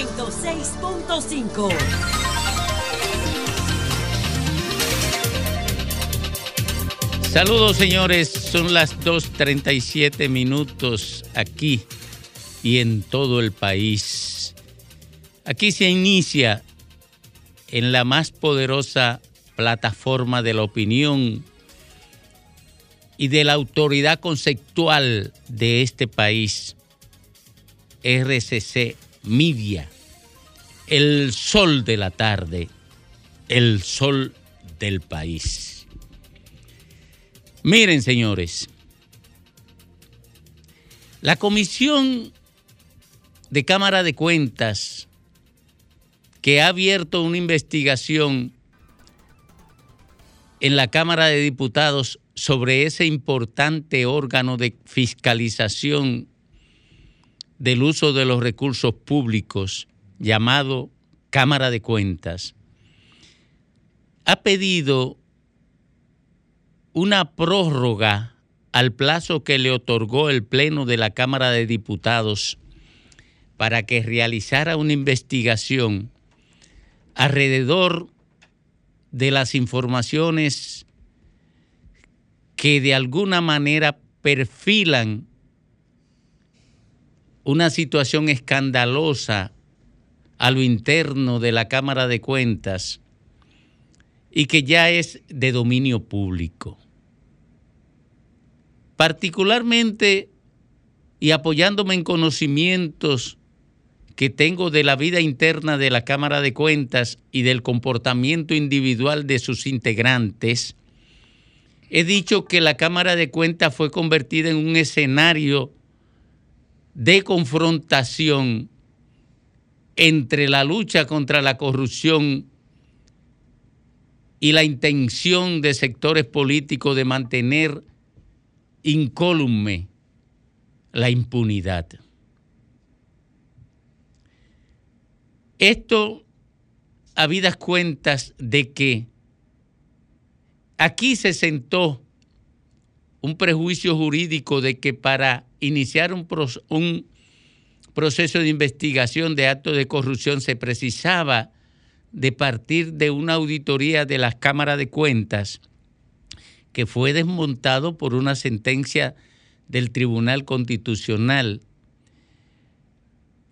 106.5. Saludos señores, son las 2.37 minutos aquí y en todo el país. Aquí se inicia en la más poderosa plataforma de la opinión y de la autoridad conceptual de este país, RCC El sol de la tarde, el sol del país. Miren, señores, la Comisión de Cámara de Cuentas, que ha abierto una investigación en la Cámara de Diputados sobre ese importante órgano de fiscalización del uso de los recursos públicos llamado Cámara de Cuentas, ha pedido una prórroga al plazo que le otorgó el Pleno de la Cámara de Diputados para que realizara una investigación alrededor de las informaciones que de alguna manera perfilan una situación escandalosa a lo interno de la Cámara de Cuentas y que ya es de dominio público. Particularmente y apoyándome en conocimientos que tengo de la vida interna de la Cámara de Cuentas y del comportamiento individual de sus integrantes, he dicho que la Cámara de Cuentas fue convertida en un escenario de confrontación entre la lucha contra la corrupción y la intención de sectores políticos de mantener incólume la impunidad. Esto, habidas cuentas de que Aquí se sentó un prejuicio jurídico de que para iniciar un, proceso de investigación de actos de corrupción se precisaba de partir de una auditoría de las cámaras de cuentas que fue desmontado por una sentencia del Tribunal Constitucional.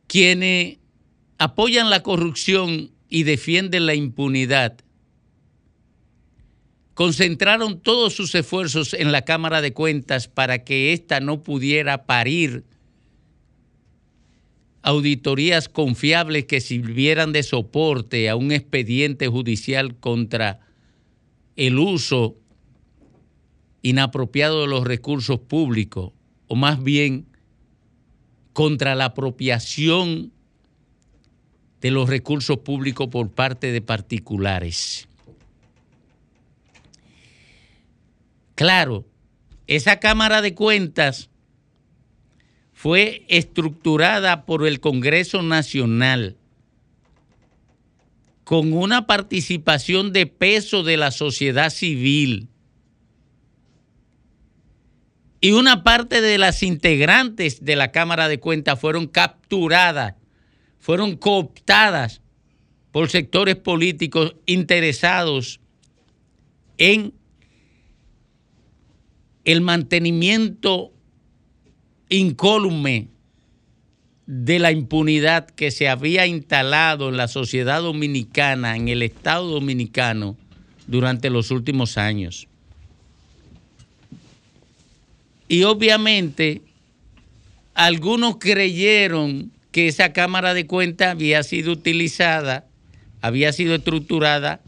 Quienes apoyan la corrupción y defienden la impunidad concentraron todos sus esfuerzos en la Cámara de Cuentas para que ésta no pudiera parir auditorías confiables que sirvieran de soporte a un expediente judicial contra el uso inapropiado de los recursos públicos, o más bien contra la apropiación de los recursos públicos por parte de particulares. Claro, esa Cámara de Cuentas fue estructurada por el Congreso Nacional con una participación de peso de la sociedad civil. Y una parte de las integrantes de la Cámara de Cuentas fueron capturadas, fueron cooptadas por sectores políticos interesados en el mantenimiento incólume de la impunidad que se había instalado en la sociedad dominicana, en el Estado dominicano, durante los últimos años. Y obviamente algunos creyeron que esa Cámara de Cuentas había sido utilizada, había sido estructurada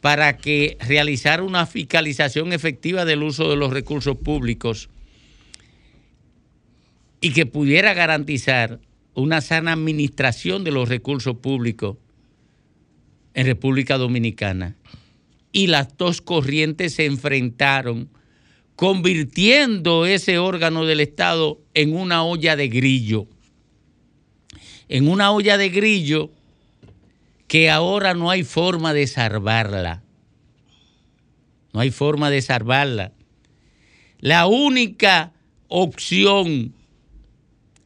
para que realizara una fiscalización efectiva del uso de los recursos públicos y que pudiera garantizar una sana administración de los recursos públicos en República Dominicana. Y las dos corrientes se enfrentaron, convirtiendo ese órgano del Estado en una olla de grillo. En una olla de grillo que ahora no hay forma de salvarla. No hay forma de salvarla. La única opción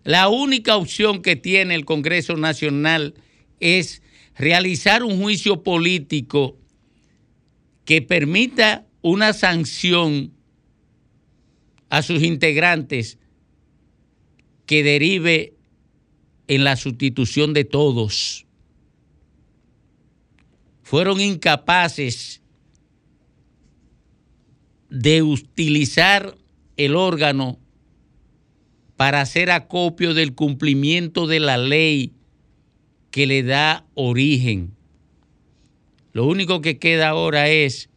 la única opción que tiene el Congreso Nacional es realizar un juicio político que permita una sanción a sus integrantes que derive en la sustitución de todos. Fueron incapaces de utilizar el órgano para hacer acopio del cumplimiento de la ley que le da origen. Lo único que queda ahora es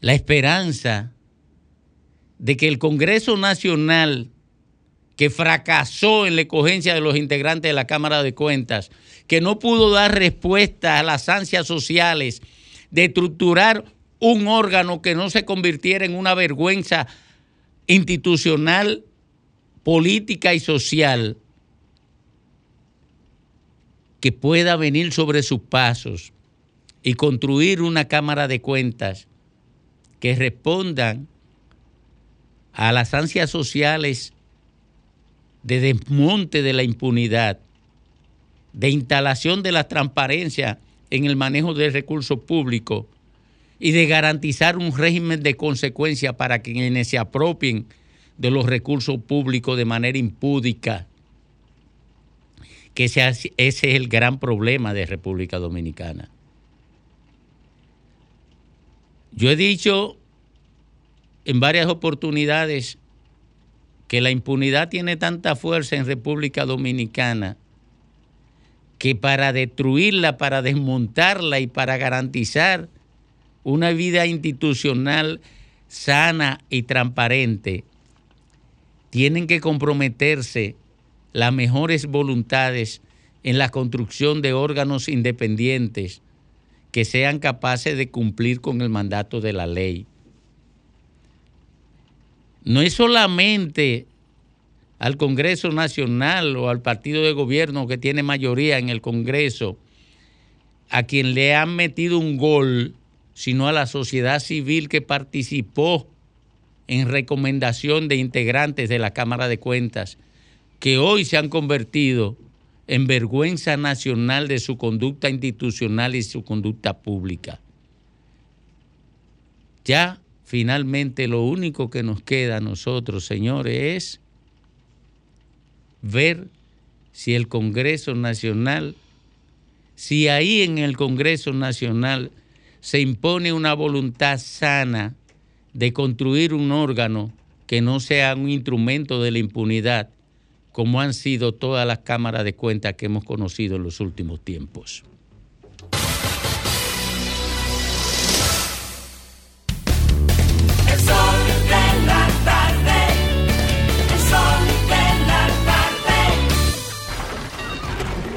la esperanza de que el Congreso Nacional, que fracasó en la escogencia de los integrantes de la Cámara de Cuentas, que no pudo dar respuesta a las ansias sociales de estructurar un órgano que no se convirtiera en una vergüenza institucional, política y social, que pueda venir sobre sus pasos y construir una Cámara de Cuentas que respondan a las ansias sociales de desmonte de la impunidad, de instalación de la transparencia en el manejo del recurso público y de garantizar un régimen de consecuencia para quienes se apropien de los recursos públicos de manera impúdica, que ese, es el gran problema de República Dominicana. Yo he dicho en varias oportunidades que la impunidad tiene tanta fuerza en República Dominicana que para destruirla, para desmontarla y para garantizar una vida institucional sana y transparente, tienen que comprometerse las mejores voluntades en la construcción de órganos independientes que sean capaces de cumplir con el mandato de la ley. No es solamente al Congreso Nacional o al partido de gobierno que tiene mayoría en el Congreso a quien le han metido un gol sino a la sociedad civil que participó en recomendación de integrantes de la Cámara de Cuentas, que hoy se han convertido en vergüenza nacional de su conducta institucional y su conducta pública. Ya finalmente lo único que nos queda a nosotros, señores, es ver si el Congreso Nacional, si ahí en el Congreso Nacional se impone una voluntad sana de construir un órgano que no sea un instrumento de la impunidad, como han sido todas las cámaras de cuentas que hemos conocido en los últimos tiempos.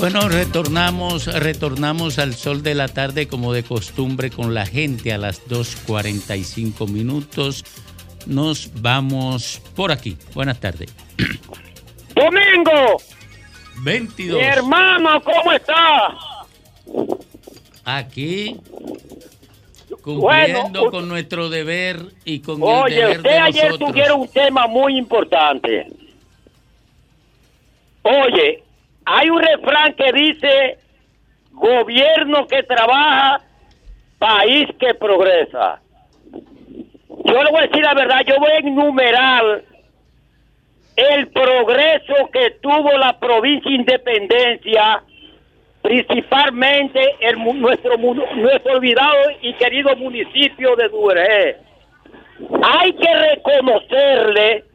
Bueno, retornamos, retornamos al sol de la tarde como de costumbre con la gente a las 2.45 minutos. Nos vamos por aquí. Buenas tardes. Domingo. 22. Mi hermano, ¿cómo está? Aquí cumpliendo con nuestro deber y con el deber usted ayer tuvieron un tema muy importante. Oye, hay un refrán que dice, gobierno que trabaja, país que progresa. Yo le voy a decir la verdad, yo voy a enumerar el progreso que tuvo la provincia Independencia, principalmente en nuestro, nuestro olvidado y querido municipio de Duvergé. Hay que reconocerle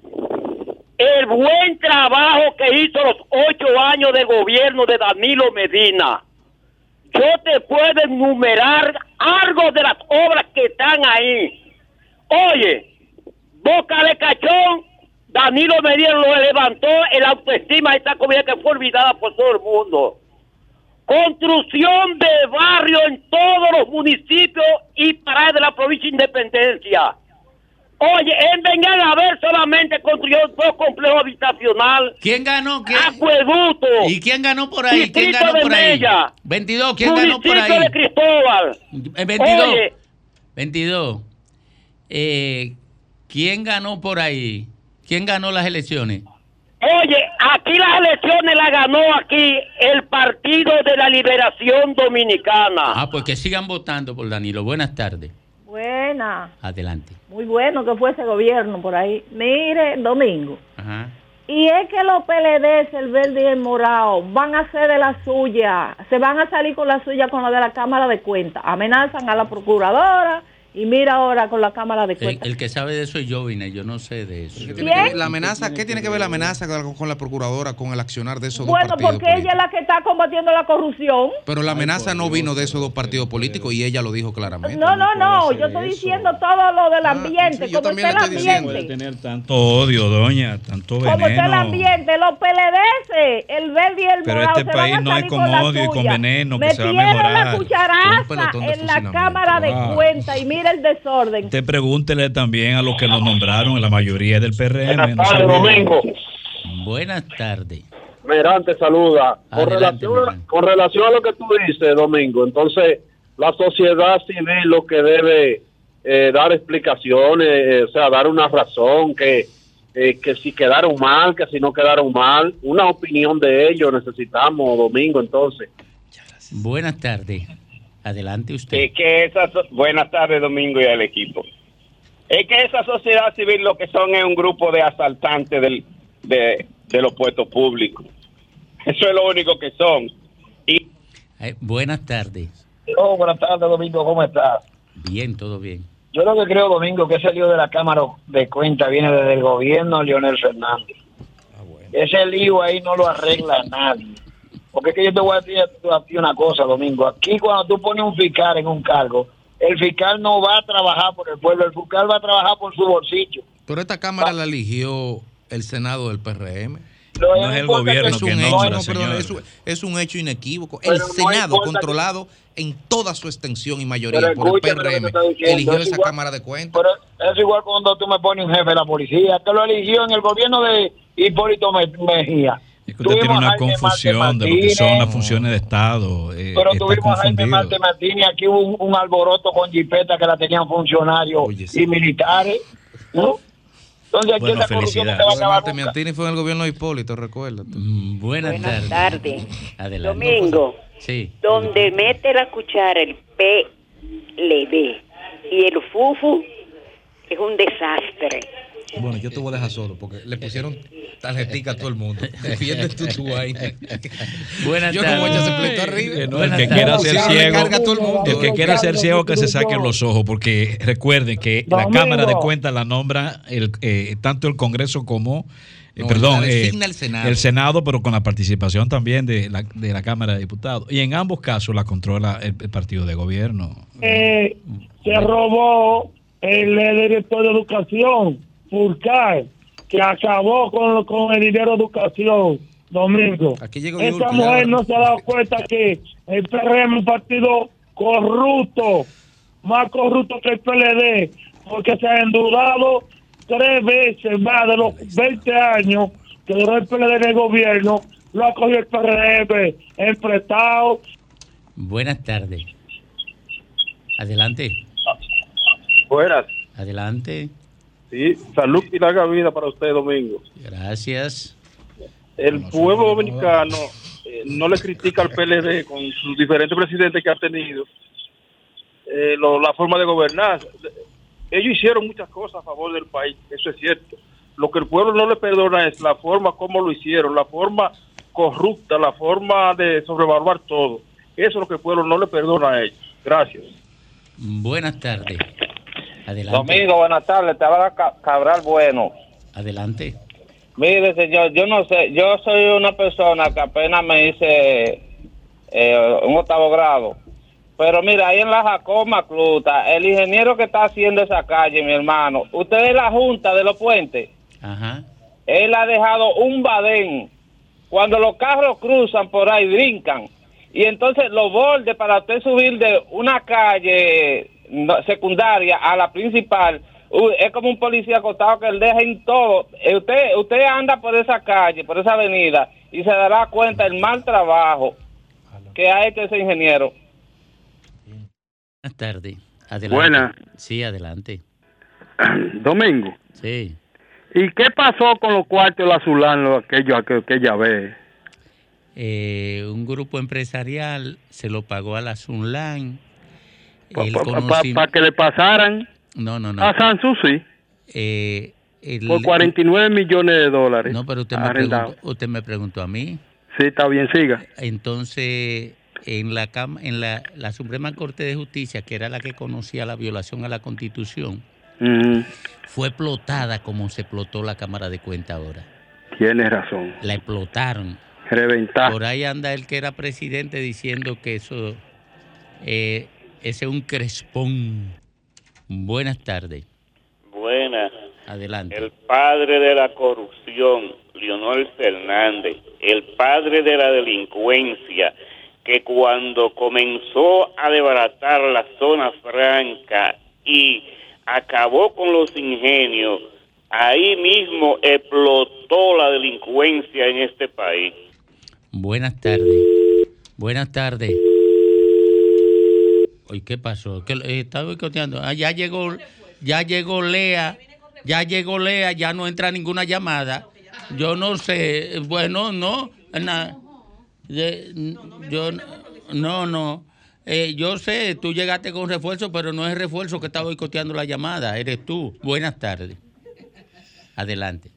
el buen trabajo que hizo los ocho años de gobierno de Danilo Medina. Yo te puedo enumerar algo de las obras que están ahí. Oye, Boca de Cachón, Danilo Medina lo levantó, el autoestima de esta comunidad que fue olvidada por todo el mundo. construcción de barrios en todos los municipios y paradas de la provincia de Independencia. Oye, en Vengan a ver solamente construyó dos complejos habitacionales. ¿Quién ganó? ¿Quién? Acueducto. ¿Y quién ganó por ahí? ¿Quién ganó de por ahí? Mella. 22, ¿quién ganó por Municipio ahí? de Cristóbal. Eh, 22. Oye, 22. Eh, ¿Quién ganó por ahí? ¿Quién ganó las elecciones? Oye, aquí las elecciones las ganó aquí el Partido de la Liberación Dominicana. Ah, pues que sigan votando por Danilo. Buenas tardes. Buena, Adelante. muy bueno que fuese gobierno por ahí. Mire, Domingo. Ajá. Y es que los PLD, el verde y el morado, van a hacer de la suya, se van a salir con la suya con la de la Cámara de Cuentas. Amenazan a la procuradora y mira ahora con la Cámara de El, Cuentas. el que sabe de eso es Jovine, yo no sé de eso. ¿Qué tiene que ver ¿Quién? la amenaza, ¿Qué tiene que ver la amenaza con, con la procuradora, con el accionar de esos Bueno, dos partidos porque ella es la que está combatiendo la corrupción. Pero la amenaza no vino de esos dos partidos políticos y ella lo dijo claramente. No, no, no, yo estoy diciendo todo lo del Ah, ambiente, sí, yo como también está el le estoy diciendo. ambiente. tener tanto odio, doña, tanto Como está el veneno. ambiente, los PLDS, el verde y el Pero morado este se van país no es salir con la odio y con veneno que se va a la mejorar. Un cucharaza en la. Cámara de. Cuentas y mira el desorden. Usted pregúntele también a los que lo nombraron, la mayoría del PRM. Buenas tardes. Domingo. Buenas tardes. Merán te saluda. Relación, con relación a lo que tú dices, Domingo, entonces la sociedad civil lo que debe eh, dar explicaciones, eh, o sea, dar una razón, que, eh, que si quedaron mal, que si no quedaron mal, una opinión de ellos necesitamos, Domingo, entonces. Buenas tardes. Adelante usted. Es que esa so- buenas tardes Domingo y al equipo. Es que esa sociedad civil lo que son es un grupo de asaltantes del, de, de los puestos públicos. Eso es lo único que son. Y Eh, buenas tardes. Oh, buenas tardes, Domingo, ¿cómo estás? Bien, todo bien. Yo lo que creo, Domingo, que ese lío de la Cámara de Cuentas viene desde el gobierno de Leonel Fernández. Ese lío ahí no lo arregla nadie. Porque es que yo te voy a decir a ti una cosa, Domingo. Aquí cuando tú pones un fiscal en un cargo, el fiscal no va a trabajar por el pueblo, el fiscal va a trabajar por su bolsillo. Pero esta Cámara la eligió el Senado del PRM. No, No es el gobierno Es que un, no, hecho, no, perdón, es, un- es un hecho inequívoco. Pero el no Senado, que- controlado en toda su extensión y mayoría Pero por el PRM, eligió es esa igual- Cámara de Cuentas. Pero es igual cuando tú me pones un jefe de la policía, que lo eligió en el gobierno de Hipólito Me- Mejía. Es que usted tiene una confusión de lo que son las Martínez, funciones de Estado. eh, Pero está tuvimos a Jaime. Marte Martínez, aquí hubo un, un alboroto con jipeta que la tenían funcionarios Oye, sí. y militares, ¿no? Entonces aquí Bueno, esa corrupción no se va a felicidades. acabar Marte nunca. Miantini fue en el gobierno de Hipólito, recuérdate. Mm, Buenas, Buenas tardes. Adelante. Domingo, Sí. donde mete la cuchara el PLD y el FUFU es un desastre. Bueno, yo te voy a dejar solo porque le pusieron tarjetica a todo el mundo. Defiende tú tu vaina. Buenas Yo como ella se pleitó arriba. Eh, no, el que quiera ser ciego, el que quiera ser ciego que se saquen los ojos, porque recuerden que la. Cámara de Cuentas la nombra el, eh, tanto el Congreso como, eh, No, perdón, eh, el Senado. el Senado, pero con la participación también de la, de la Cámara de Diputados. Y en ambos casos la controla el, el partido de gobierno. eh, se robó el, director de educación, Furcal, que acabó con, con el dinero de educación, Domingo. Aquí llegó Esa mujer no se ha dado cuenta que el PRM es un partido corrupto, más corrupto que el PLD, porque se ha endeudado tres veces más de los 20 años que duró el PLD en el gobierno, lo ha cogido el PRM en prestado, Buenas tardes. Adelante. Buenas. Adelante. Sí, salud y larga vida para usted, Domingo. Gracias. El pueblo dominicano eh, no le critica al PLD con sus diferentes presidentes que ha tenido eh, lo- la forma de gobernar. Ellos hicieron muchas cosas a favor del país, eso es cierto. Lo que el pueblo no le perdona es la forma como lo hicieron, la forma corrupta, la forma de sobrevaluar todo. Eso es lo que el pueblo no le perdona a ellos. Gracias. Buenas tardes. Adelante. Domingo, buenas tardes, te habla Ca- Cabral Bueno. Adelante. Mire, señor, yo no sé, yo soy una persona que apenas me hice eh, un octavo grado. Pero mira, ahí en la Jacoma Cluta, el ingeniero que está haciendo esa calle, mi hermano, usted es la junta de los puentes, Ajá. él ha dejado un badén. Cuando los carros cruzan por ahí, brincan. Y entonces los bordes para usted subir de una calle secundaria a la principal, es como un policía acostado que él deja en todo. Eh, Usted, usted anda por esa calle, por esa avenida, y se dará cuenta el mal trabajo que ha hecho ese ingeniero. Buenas tardes. Adelante. Buenas. Sí, adelante. Domingo. Sí. ¿Y qué pasó con los cuartos de la Zulán, aquello, aquello, aquella vez? Eh, un grupo empresarial se lo pagó a la Sunlan. Para que le pasaran No, no, no. a Sanssouci Eh, el- por 49 millones de dólares. No, pero usted me, preguntó, usted me preguntó a mí. Sí, está bien, siga. Entonces, en la en la, la Suprema Corte de Justicia, que era la que conocía la violación a la Constitución, fue explotada como se explotó la Cámara de Cuentas ahora. Tienes razón. La explotaron. Reventar. Por ahí anda el que era presidente diciendo que eso eh, ese es un crespón. Buenas tardes. Buena. Adelante. El padre de la corrupción, Leonel Fernández, el padre de la delincuencia, que cuando comenzó a desbaratar la zona franca y acabó con los ingenios, ahí mismo explotó la delincuencia en este país. Buenas tardes. Buenas tardes. ¿Qué pasó? ¿Qué, eh, boicoteando. Ah, ya llegó, ya llegó Lea. Ya llegó Lea, ya no entra ninguna llamada. Yo no sé. Bueno, no. na- de- yo no, no. Eh, yo sé, tú llegaste con refuerzo, pero no es refuerzo que está boicoteando la llamada, eres tú. Buenas tardes. Adelante,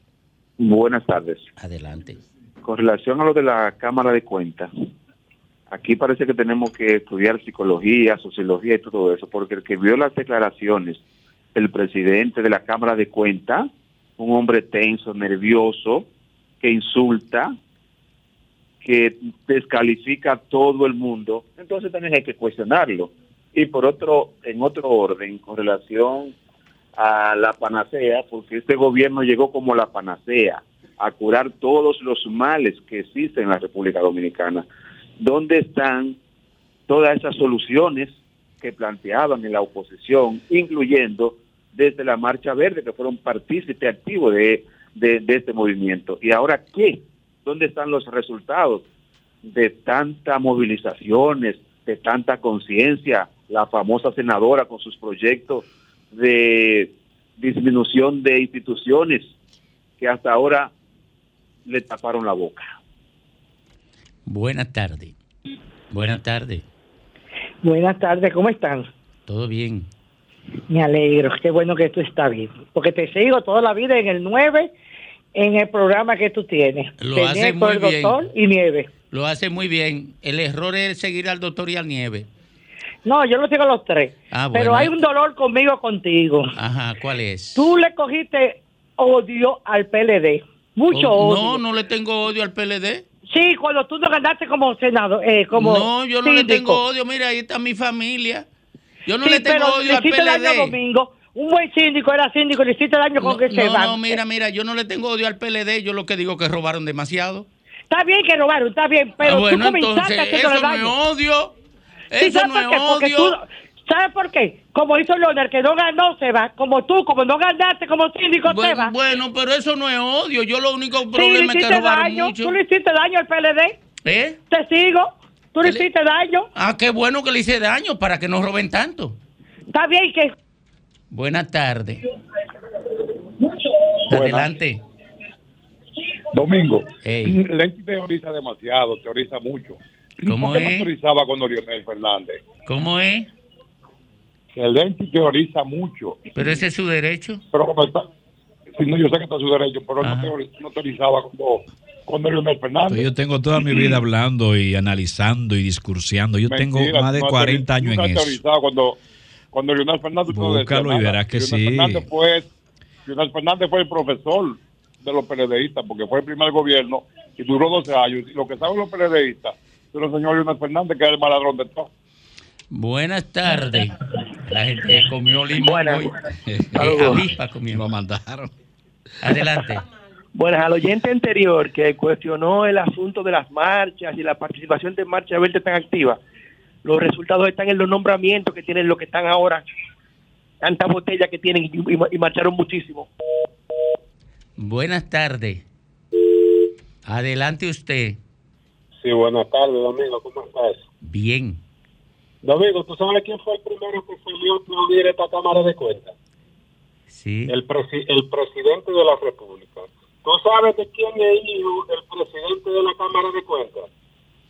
Buenas tardes. adelante. Con relación a lo de la Cámara de Cuentas, aquí parece que tenemos que estudiar psicología, sociología y todo eso, porque el que vio las declaraciones del presidente de la Cámara de Cuentas, un hombre tenso, nervioso, que insulta, que descalifica a todo el mundo, entonces también hay que cuestionarlo. Y por otro, en otro orden, con relación a la panacea, porque este gobierno llegó como la panacea a curar todos los males que existen en la República Dominicana. ¿Dónde están todas esas soluciones que planteaban en la oposición, incluyendo desde la Marcha Verde, que fueron partícipes activos de, de, de este movimiento? ¿Y ahora qué? ¿Dónde están los resultados de tantas movilizaciones, de tanta conciencia? La famosa senadora con sus proyectos de disminución de instituciones que hasta ahora le taparon la boca. Buenas tardes. Buenas tardes. Buenas tardes, ¿cómo están? ¿Todo bien? Me alegro, qué bueno que tú estás bien. Porque te sigo toda la vida en el 9, en el programa que tú tienes. Lo Tenía hace el muy bien. doctor y Nieve. Lo hace muy bien. El error es seguir al doctor y al nieve. No, yo lo sigo a los tres. Ah, Pero bueno. hay un dolor conmigo contigo. Ajá, ¿cuál es? Tú le cogiste odio al PLD. Mucho Oh, odio. No, no le tengo odio al PLD. Sí, cuando tú no ganaste como senador, eh, como no, yo no le tengo odio. Mira, ahí está mi familia. Yo no Sí, le tengo pero odio le al a PLD. Domingo. Un buen síndico era síndico, le hiciste daño con que se No, va. no, mira, mira, yo no le tengo odio al PLD. Yo lo que digo es que robaron demasiado. Está bien que robaron, está bien, pero Ah, bueno, tú comenzaste entonces, haciéndole eso no es daño. odio. Sí, Eso ¿sabes no es odio. tú- ¿Sabes por qué? Como hizo Leonel, que no ganó, se va. Como tú, como no ganaste como síndico, se Bueno, va. bueno, pero eso no es odio. Yo lo único Sí, le problema es que robaron daño. mucho. Tú le hiciste daño al PLD. ¿Eh? Te sigo. Tú le hiciste daño. Ah, qué bueno que le hice daño para que no roben tanto. Está bien que... Buenas tardes. Adelante. Domingo, Ey. Lenchi teoriza demasiado, teoriza mucho. ¿Cómo ¿Por qué no es? teorizaba con Leonel Fernández? ¿Cómo es? Que el Lenchi teoriza mucho. Pero ese es su derecho. Pero como está, sí, no, yo sé que está su derecho, pero él no, teori- no teorizaba cuando, cuando Leonel Fernández. Yo tengo toda mi vida hablando y analizando y discursiando. Yo tengo más de no ha 40 teori- años en eso. cuando, cuando Leonel Fernández Búscalo y verás que Leonel sí. Fernández fue, Leonel Fernández fue el profesor de los PLDistas, porque fue el primer gobierno y duró 12 años. Y lo que saben los PLDistas, se lo enseñó Leonel Fernández, que es el maladrón de todo. Buenas tardes. La gente comió limón hoy. Eh, Saludos. avispa comió. Lo mandaron. Adelante. Bueno, al oyente anterior que cuestionó el asunto de las marchas y la participación de Marcha Verde tan activa, los resultados están en los nombramientos que tienen los que están ahora, tantas botellas que tienen y, y- y marcharon muchísimo. Buenas tardes. Adelante usted. Sí, buenas tardes, Domingo, ¿cómo estás? Bien. Domingo, ¿tú sabes quién fue el primero que salió a aplaudir esta Cámara de Cuentas? Sí. El, presi- el presidente de la República. ¿Tú sabes de quién es hijo el presidente de la Cámara de Cuentas?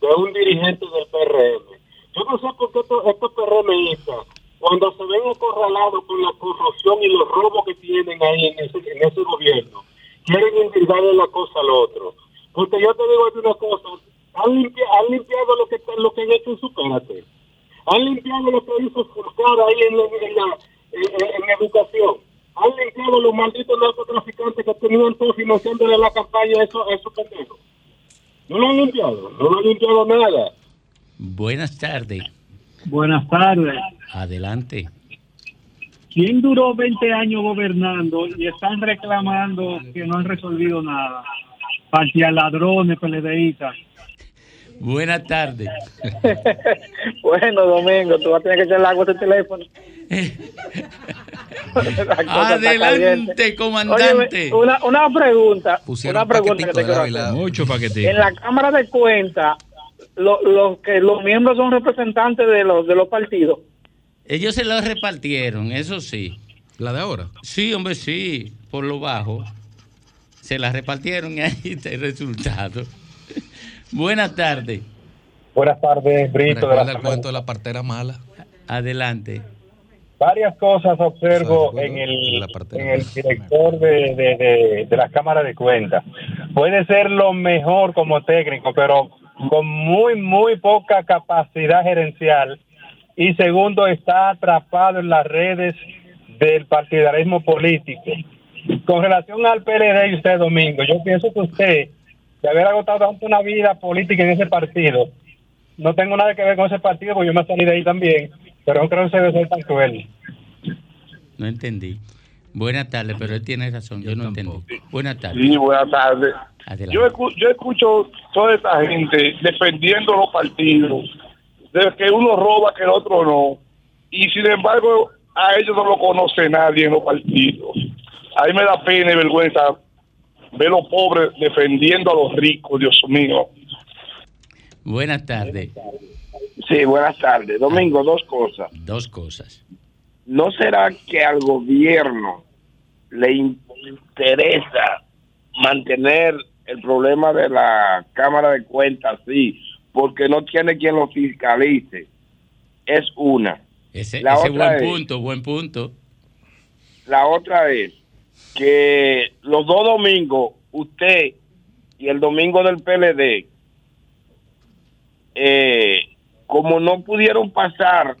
De un dirigente del PRM. Yo no sé por qué estos, estos PRMistas, cuando se ven acorralados con la corrupción y los robos que tienen ahí en ese, en ese gobierno, quieren indicarle la cosa al otro. Porque yo te digo una cosa, han limpiado lo que, lo que han hecho en su cárcel. Han limpiado lo que hizo Fulcar ahí en, la- en, la- en- en educación. Han limpiado los malditos narcotraficantes que tenían todo financiándole la campaña a esos, esos pendejos. No lo han limpiado, no lo han limpiado nada. Buenas tardes. Buenas tardes. Adelante. ¿Quién duró 20 años gobernando y están reclamando que no han resolvido nada? Partía ladrones, PLDistas. Buenas tardes. bueno, Domingo, tú vas a tener que echar el agua a tu teléfono. Adelante, comandante. Óyeme, una, una pregunta. Pusieron una pregunta que te quiero hacer. Mucho. En la Cámara de Cuentas, lo, lo que los miembros son representantes de los de los partidos. Ellos se lo repartieron, eso sí. ¿La de ahora? Sí, hombre, sí, por lo bajo. Se la repartieron y ahí está el resultado. Buenas tardes. Buenas tardes, Brito. de la Recuerda el cuento de la partera mala. Adelante. Varias cosas observo en el, en el director de, de, de- de la Cámara de Cuentas. Puede ser lo mejor como técnico, pero con muy, muy poca capacidad gerencial. Y segundo, está atrapado en las redes del partidarismo político. Con relación al PLD y usted, Domingo, yo pienso que usted, de haber agotado tanto una vida política en ese partido, no tengo nada que ver con ese partido, porque yo me salí de ahí también, pero no creo que se debe ser tan cruel. No entendí. Buenas tardes, pero él tiene razón, yo, no entendí. Buenas tardes. Sí, buenas tardes. Yo, escu- yo escucho toda esta gente defendiendo los partidos, de que uno roba, que el otro no. Y sin embargo, a ellos no lo conoce nadie en los partidos. A mí me da pena y vergüenza ver a los pobres defendiendo a los ricos, Dios mío. Buenas tardes. Sí, buenas tardes. Domingo, dos cosas. Dos cosas. ¿No será que al gobierno le interesa mantener el problema de la Cámara de Cuentas así, porque no tiene quien lo fiscalice? Es una. Ese, La ese otra buen es- punto, buen punto. La otra es que los dos domingos, usted y el domingo del PLD, eh, como no pudieron pasar,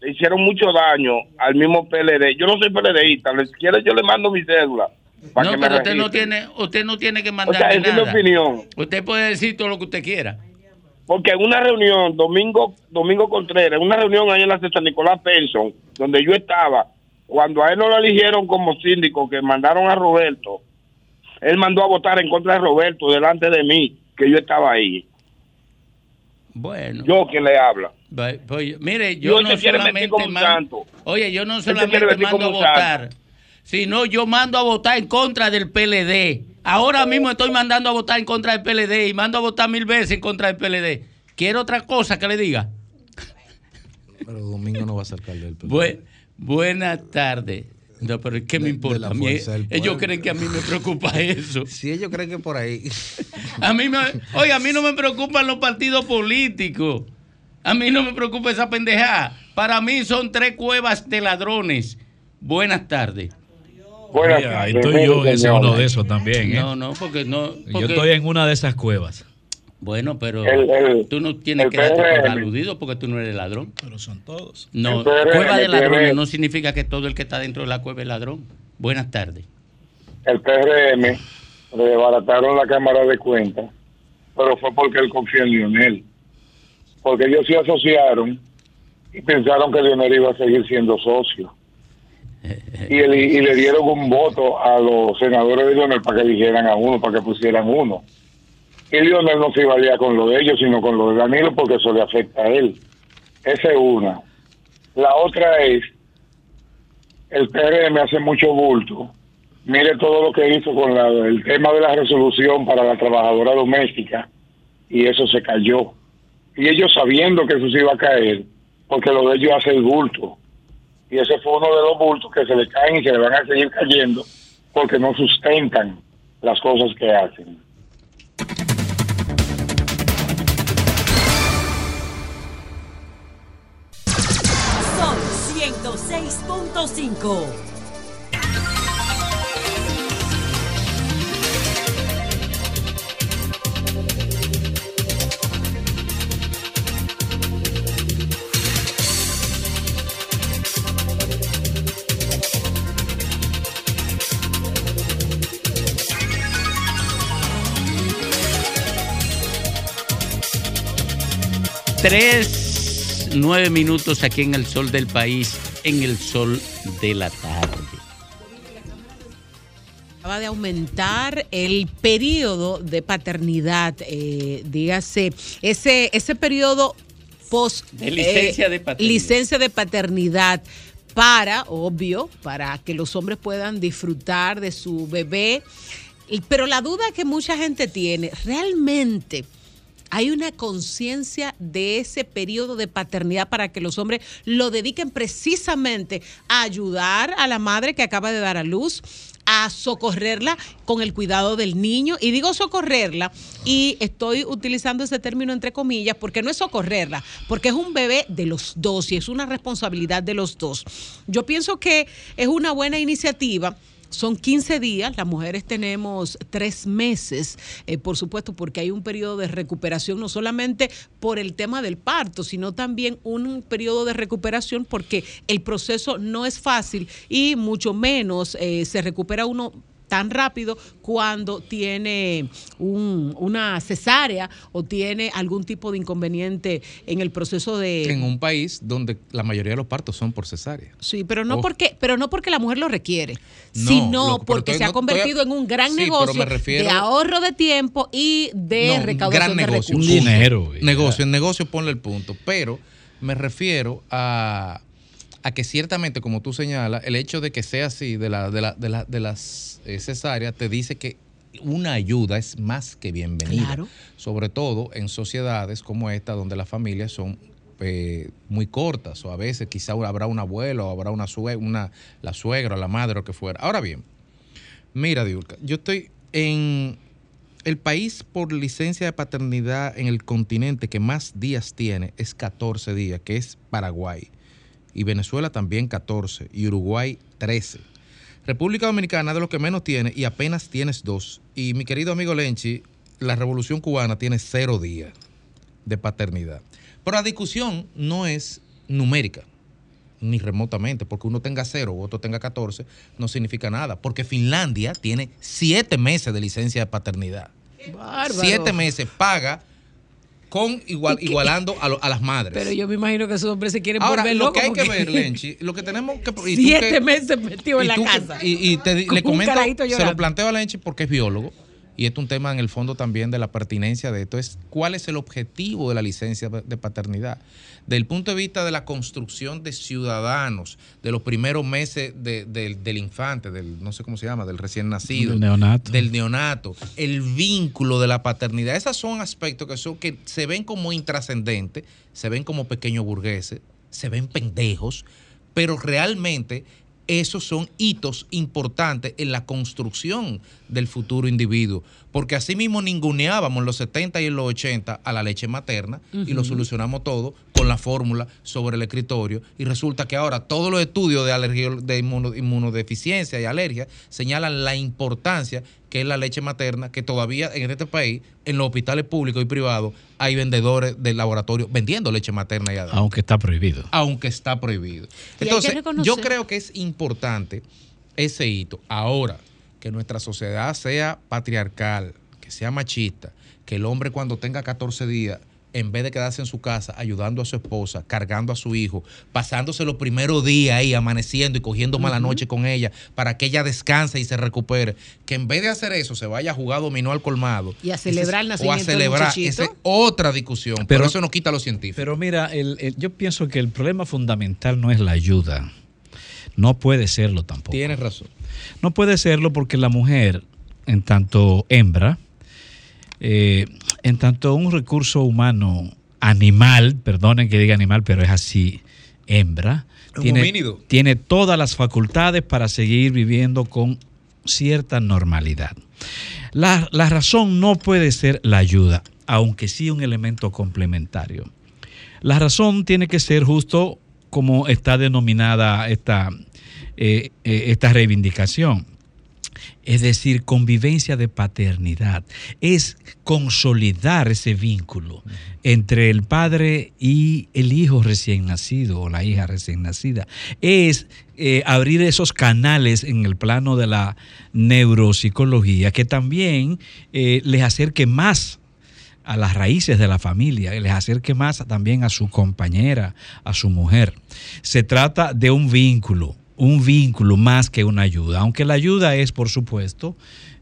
le hicieron mucho daño al mismo PLD. Yo no soy PLDista, les quiero yo le mando mi cédula. para No, que me pero usted no tiene, usted no tiene que O sea, mandarle esa es mi nada. opinión. Usted puede decir todo lo que usted quiera. Porque en una reunión, Domingo, Domingo Contreras, en una reunión ahí en la San Nicolás Penson, donde yo estaba, cuando a él no lo eligieron como síndico, que mandaron a Roberto, él mandó a votar en contra de Roberto delante de mí, que yo estaba ahí. Bueno. Yo quien le habla. Pues, mire, yo no solamente como mando, santo. oye, yo no solamente mando a votar, sino yo mando a votar en contra del PLD. Ahora mismo estoy mandando a votar en contra del PLD y mando a votar mil veces en contra del PLD. ¿Quiere otra cosa que le diga? Pero Domingo no va a ser alcalde del PLD. Bu- buenas tardes. No, pero ¿qué me importa? a mí? ellos creen que a mí me preocupa eso. Si ellos creen que por ahí. A mí me, oye, a mí no me preocupan los partidos políticos. A mí no me preocupa esa pendejada. Para mí son tres cuevas de ladrones. Buenas tardes. Buenas ahí tardes, estoy yo en ese uno de esos también, ¿eh? No, no, porque no. Yo estoy en una de esas cuevas. Bueno, pero El- el- tú no tienes que darte aludido porque tú no eres ladrón. Pero son todos. No, cueva de ladrones PRM. no significa que todo el que está dentro de la cueva es ladrón. Buenas tardes. El PRM le desbarataron la Cámara de Cuentas, pero fue porque él confió en Lionel. Porque ellos se asociaron y pensaron que Lionel iba a seguir siendo socio. y, el- y le dieron un voto a los senadores de Lionel para que eligieran a uno, para que pusieran uno. Y Lionel no se con lo de ellos, sino con lo de Danilo, porque eso le afecta a él. Esa es una. La otra es, el PRM hace mucho bulto. Mire todo lo que hizo con la- el tema de la resolución para la trabajadora doméstica, y eso se cayó. Y ellos sabiendo que eso se iba a caer, porque lo de ellos hace el bulto. Y ese fue uno de los bultos que se le caen y se le van a seguir cayendo porque no sustentan las cosas que hacen. 106.5. Tres, nueve minutos aquí en el sol del país, en el sol de la tarde. Acaba de aumentar el periodo de paternidad, eh, dígase, ese, ese periodo post De licencia de paternidad. licencia de paternidad para, obvio, para que los hombres puedan disfrutar de su bebé. Pero la duda que mucha gente tiene, realmente hay una conciencia de ese periodo de paternidad para que los hombres lo dediquen precisamente a ayudar a la madre que acaba de dar a luz, a socorrerla con el cuidado del niño. Y digo socorrerla, y estoy utilizando ese término entre comillas, porque no es socorrerla, porque es un bebé de los dos y es una responsabilidad de los dos. Yo pienso que es una buena iniciativa. Son 15 días, las mujeres tenemos tres meses, eh, por supuesto, porque hay un periodo de recuperación, no solamente por el tema del parto, sino también un periodo de recuperación porque el proceso no es fácil y mucho menos eh, se recupera uno tan rápido cuando tiene un- una cesárea o tiene algún tipo de inconveniente en el proceso de... En un país donde la mayoría de los partos son por cesárea. Sí, pero no Oh. porque, pero no porque la mujer lo requiere, No, sino lo- porque estoy- se ha no, convertido estoy- en un gran Sí, negocio refiero- de ahorro de tiempo y de No, un recaudación gran de negocio. recursos. punto. Negocio, en negocio ponle el punto. Pero me refiero a, a que ciertamente, como tú señalas, el hecho de que sea así de, la, de, la- de, la- de las eh, cesáreas te dice que una ayuda es más que bienvenida. Claro. Sobre todo en sociedades como esta, donde las familias son eh, muy cortas, o a veces quizá habrá un abuelo, o habrá una, sue- una la suegra, o la madre, o que fuera. Ahora bien, Mira, Diurka, yo estoy en el país por licencia de paternidad en el continente que más días tiene es 14 días, que es Paraguay. Y Venezuela también 14 y Uruguay 13. República Dominicana de lo que menos tiene y apenas tienes dos. Y mi querido amigo Lenchi, la revolución cubana tiene cero días de paternidad. Pero la discusión no es numérica ni remotamente, porque uno tenga cero o otro tenga 14, no significa nada, porque Finlandia tiene siete meses de licencia de paternidad. Bárbaro. Siete meses paga con igual, igualando a, lo- a las madres. Pero yo me imagino que esos hombres se quieren Ahora, volver lo locos. que hay que ver, Lenchi, lo que tenemos que... y tú Siete que- meses metido en la casa. Y, y te le comento, se lo planteo a Lenchi porque es biólogo y es un tema en el fondo también de la pertinencia de esto, es cuál es el objetivo de la licencia de paternidad. Desde el punto de vista de la construcción de ciudadanos, de los primeros meses de- del- del infante, del no sé cómo se llama, del recién nacido, Del neonato. del neonato, el vínculo de la paternidad. Esos son aspectos que, son, que se ven como intrascendentes, se ven como pequeños burgueses, se ven pendejos, pero realmente esos son hitos importantes en la construcción del futuro individuo. Porque así mismo ninguneábamos en los 70 y en los 80 a la leche materna y lo solucionamos todo con la fórmula sobre el escritorio. Y resulta que ahora todos los estudios de, alergia, de inmuno- inmunodeficiencia y alergia señalan la importancia que es la leche materna, que todavía en este país, en los hospitales públicos y privados, hay vendedores de laboratorio vendiendo leche materna y adulta Aunque está prohibido. aunque está prohibido. Entonces, yo creo que es importante ese hito. Ahora, que nuestra sociedad sea patriarcal, que sea machista, que el hombre cuando tenga 14 días en vez de quedarse en su casa ayudando a su esposa, cargando a su hijo, pasándose los primeros días ahí, amaneciendo y cogiendo mala noche con ella, para que ella descanse y se recupere, que en vez de hacer eso se vaya a jugar dominó al colmado. Y a celebrar el nacimiento O a celebrar. Esa es otra discusión, pero, Pero- eso no quita a los científicos. Pero mira, el- el- yo pienso que el problema fundamental no es la ayuda. No puede serlo tampoco. Tienes razón. No puede serlo porque la mujer, en tanto hembra, eh, en tanto un recurso humano animal, perdonen que diga animal, pero es así, hembra, Un tiene, tiene todas las facultades para seguir viviendo con cierta normalidad. La, la razón no puede ser la ayuda, aunque sí un elemento complementario. La razón tiene que ser justo como está denominada esta, eh, eh, esta reivindicación. Es decir, convivencia de paternidad. Es consolidar ese vínculo entre el padre y el hijo recién nacido o la hija recién nacida. Es eh, abrir esos canales en el plano de la neuropsicología que también eh, les acerque más a las raíces de la familia, les acerque más también a su compañera, a su mujer. Se trata de un vínculo, un vínculo más que una ayuda, aunque la ayuda es, por supuesto,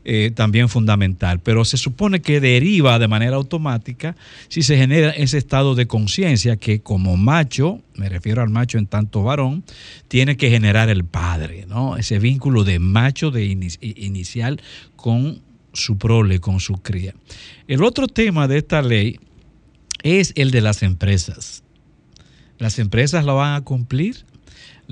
eh, también fundamental, pero se supone que deriva de manera automática si se genera ese estado de conciencia que como macho, me refiero al macho en tanto varón, tiene que generar el padre, ¿no? Ese vínculo de macho de ini- inicial con su prole, con su cría. El otro tema de esta ley es el de las empresas. ¿Las empresas lo van a cumplir?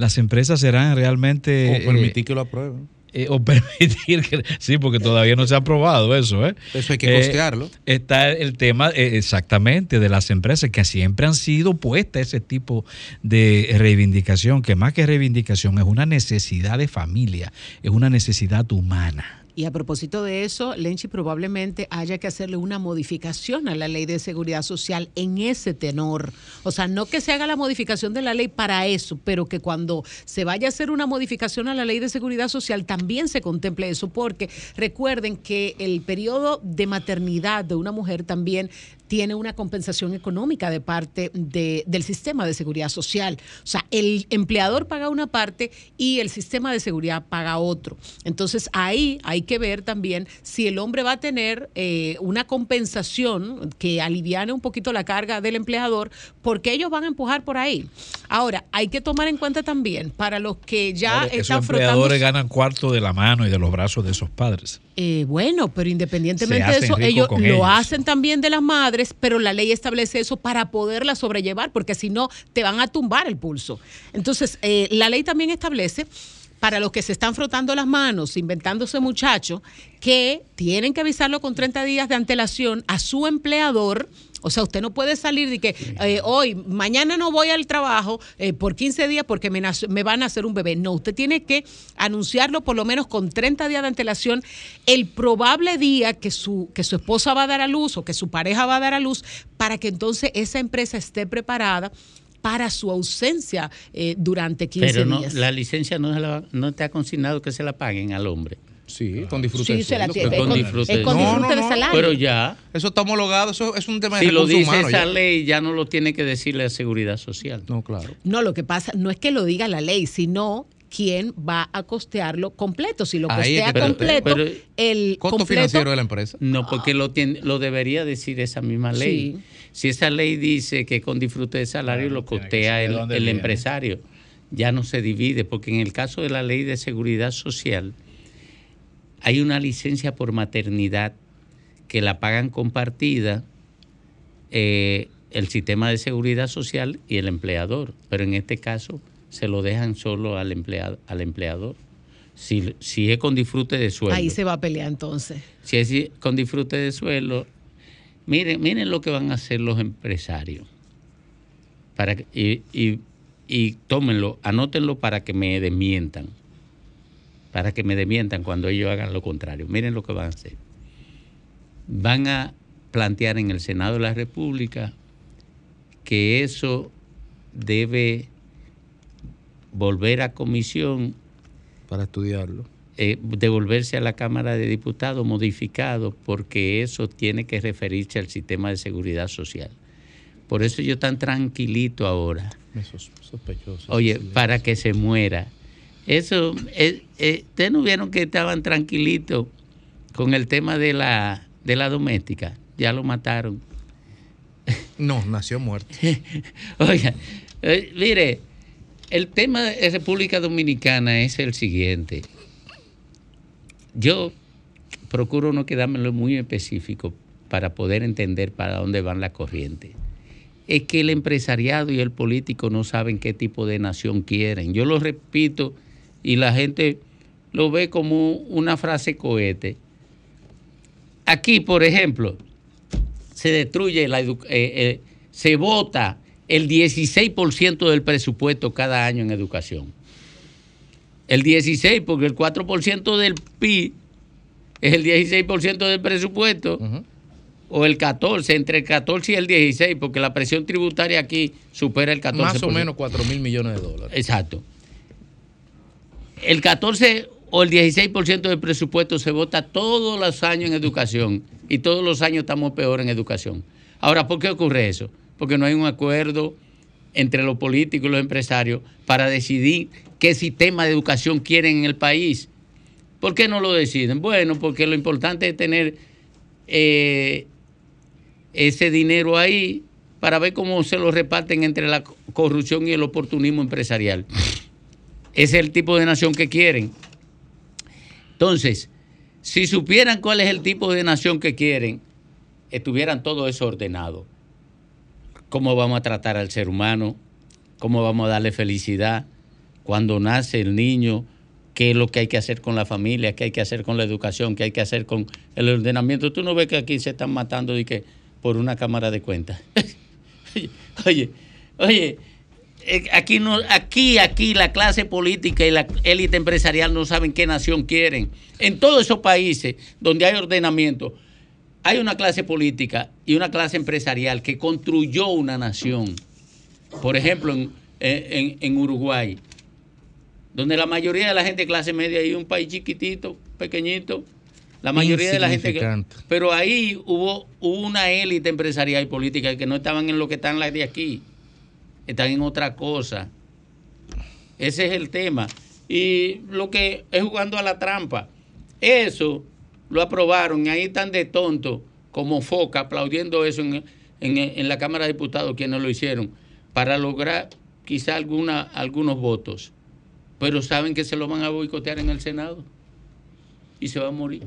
¿Las empresas serán realmente... O permitir eh, que lo aprueben. eh, o permitir que... Sí, porque todavía no se ha aprobado eso. ¿eh? Eso hay que Eh, costearlo. está el tema eh, exactamente de las empresas que siempre han sido puestas ese tipo de reivindicación, que más que reivindicación es una necesidad de familia, es una necesidad humana. Y a propósito de eso, Lenchi probablemente haya que hacerle una modificación a la ley de seguridad social en ese tenor. O sea, no que se haga la modificación de la ley para eso, pero que cuando se vaya a hacer una modificación a la ley de seguridad social también se contemple eso, porque recuerden que el periodo de maternidad de una mujer también tiene una compensación económica de parte de- del sistema de seguridad social. O sea, el empleador paga una parte y el sistema de seguridad paga otro. Entonces ahí hay que ver también si el hombre va a tener eh, una compensación que aliviane un poquito la carga del empleador, porque ellos van a empujar por ahí. Ahora, hay que tomar en cuenta también para los que ya Ahora, esos están frotando... empleadores ganan cuarto de la mano y de los brazos de esos padres. Eh, bueno, pero independientemente de eso, ellos lo ellos. hacen también de las madres, pero la ley establece eso para poderla sobrellevar, porque si no, te van a tumbar el pulso. Entonces, eh, la ley también establece para los que se están frotando las manos, inventándose muchachos, que tienen que avisarlo con 30 días de antelación a su empleador. O sea, usted no puede salir de que eh, hoy, mañana no voy al trabajo eh, por 15 días porque me, me van a hacer un bebé. No, usted tiene que anunciarlo por lo menos con 30 días de antelación el probable día que su, que su esposa va a dar a luz o que su pareja va a dar a luz para que entonces esa empresa esté preparada para su ausencia eh, durante 15 Pero no, días. la licencia no, se la- no te ha consignado que se la paguen al hombre. Sí, con disfrute Sí, de se la sueldo, tiene, claro. es con- disfrute es con sueldo. disfrute de salario. Pero ya, Eso está homologado, eso es un tema de si lo dice humanos. esa ya. ley, ya no lo tiene que decir la seguridad social. No, claro. No, lo que pasa no es que lo diga la ley, sino quién va a costearlo completo. Si lo es costea que- pero- completo, pero- el Costo completo, financiero de la empresa. No, porque lo, tiene, lo debería decir esa misma ley. Sí. Si esa ley dice que con disfrute de salario lo costea el, empresario, ya no se divide, porque en el caso de la ley de seguridad social hay una licencia por maternidad que la pagan compartida eh, el sistema de seguridad social y el empleador, pero en este caso se lo dejan solo al empleado, al empleador. Si, si es con disfrute de sueldo. ahí se va a pelear entonces. Si es con disfrute de suelo, miren, miren lo que van a hacer los empresarios. Para y, y, y tómenlo, anótenlo para que me desmientan. Para que me desmientan cuando ellos hagan lo contrario. Miren lo que van a hacer. Van a plantear en el Senado de la República que eso debe volver a comisión Para estudiarlo. eh, devolverse a la Cámara de Diputados modificado porque eso tiene que referirse al sistema de seguridad social. Por eso yo tan tranquilito ahora. Me sos- sospechoso. Oye, para que se muera. Eso, eh, eh, ustedes no vieron que estaban tranquilitos con el tema de la, de la doméstica. Ya lo mataron. No, nació muerto. Oiga, eh, mire, el tema de República Dominicana es el siguiente. Yo procuro no quedármelo muy específico para poder entender para dónde van las corrientes. Es que el empresariado y el político no saben qué tipo de nación quieren. Yo lo repito y la gente lo ve como una frase cohete. Aquí, por ejemplo, se destruye la eh, eh, se vota el 16% del presupuesto cada año en educación. El 16, porque el 4% del PIB es el 16% del presupuesto, o el 14, entre el 14 y el 16, porque la presión tributaria aquí supera el 14%. Más o menos 4 mil millones de dólares. Exacto. El 14 o el 16% del presupuesto se vota todos los años en educación y todos los años estamos peor en educación. Ahora, ¿por qué ocurre eso? Porque no hay un acuerdo entre los políticos y los empresarios para decidir qué sistema de educación quieren en el país. ¿Por qué no lo deciden? Bueno, porque lo importante es tener eh, ese dinero ahí para ver cómo se lo reparten entre la corrupción y el oportunismo empresarial. Es el tipo de nación que quieren. Entonces, si supieran cuál es el tipo de nación que quieren, estuvieran todo eso ordenado. Cómo vamos a tratar al ser humano, cómo vamos a darle felicidad cuando nace el niño, qué es lo que hay que hacer con la familia, qué hay que hacer con la educación, qué hay que hacer con el ordenamiento. Tú no ves que aquí se están matando de que por una cámara de cuentas. oye, oye, eh, aquí no, aquí, aquí la clase política y la élite empresarial no saben qué nación quieren. En todos esos países donde hay ordenamiento, hay una clase política y una clase empresarial que construyó una nación. Por ejemplo, en, en- en Uruguay, donde la mayoría de la gente de clase media y un país chiquitito, pequeñito, la mayoría de la gente que, pero ahí hubo, hubo una élite empresarial y política que no estaban en lo que están las de aquí, están en otra cosa. Ese es el tema. Y lo que es jugando a la trampa. Eso lo aprobaron y ahí están de tonto como foca aplaudiendo eso en, en- en la Cámara de Diputados quienes lo hicieron para lograr quizá alguna, algunos votos. Pero saben que se lo van a boicotear en el Senado y se va a morir.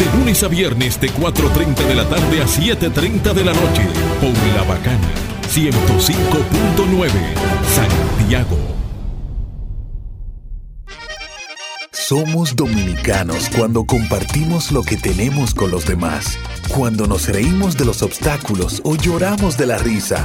De lunes a viernes de 4.30 de la tarde a 7.30 de la noche. Por La Bacana. 105.9. Santiago. Somos dominicanos cuando compartimos lo que tenemos con los demás, cuando nos reímos de los obstáculos o lloramos de la risa.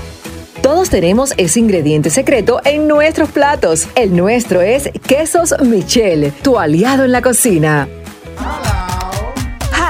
Todos tenemos ese ingrediente secreto en nuestros platos. El nuestro es Quesos Michel, tu aliado en la cocina.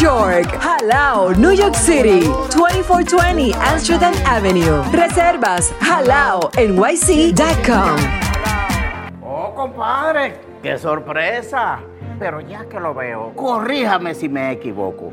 York. Jalao, New York City. 2420 Amsterdam Avenue. Reservas halaonyc.com. Oh, compadre, qué sorpresa. Pero ya que lo veo, corríjame si me equivoco.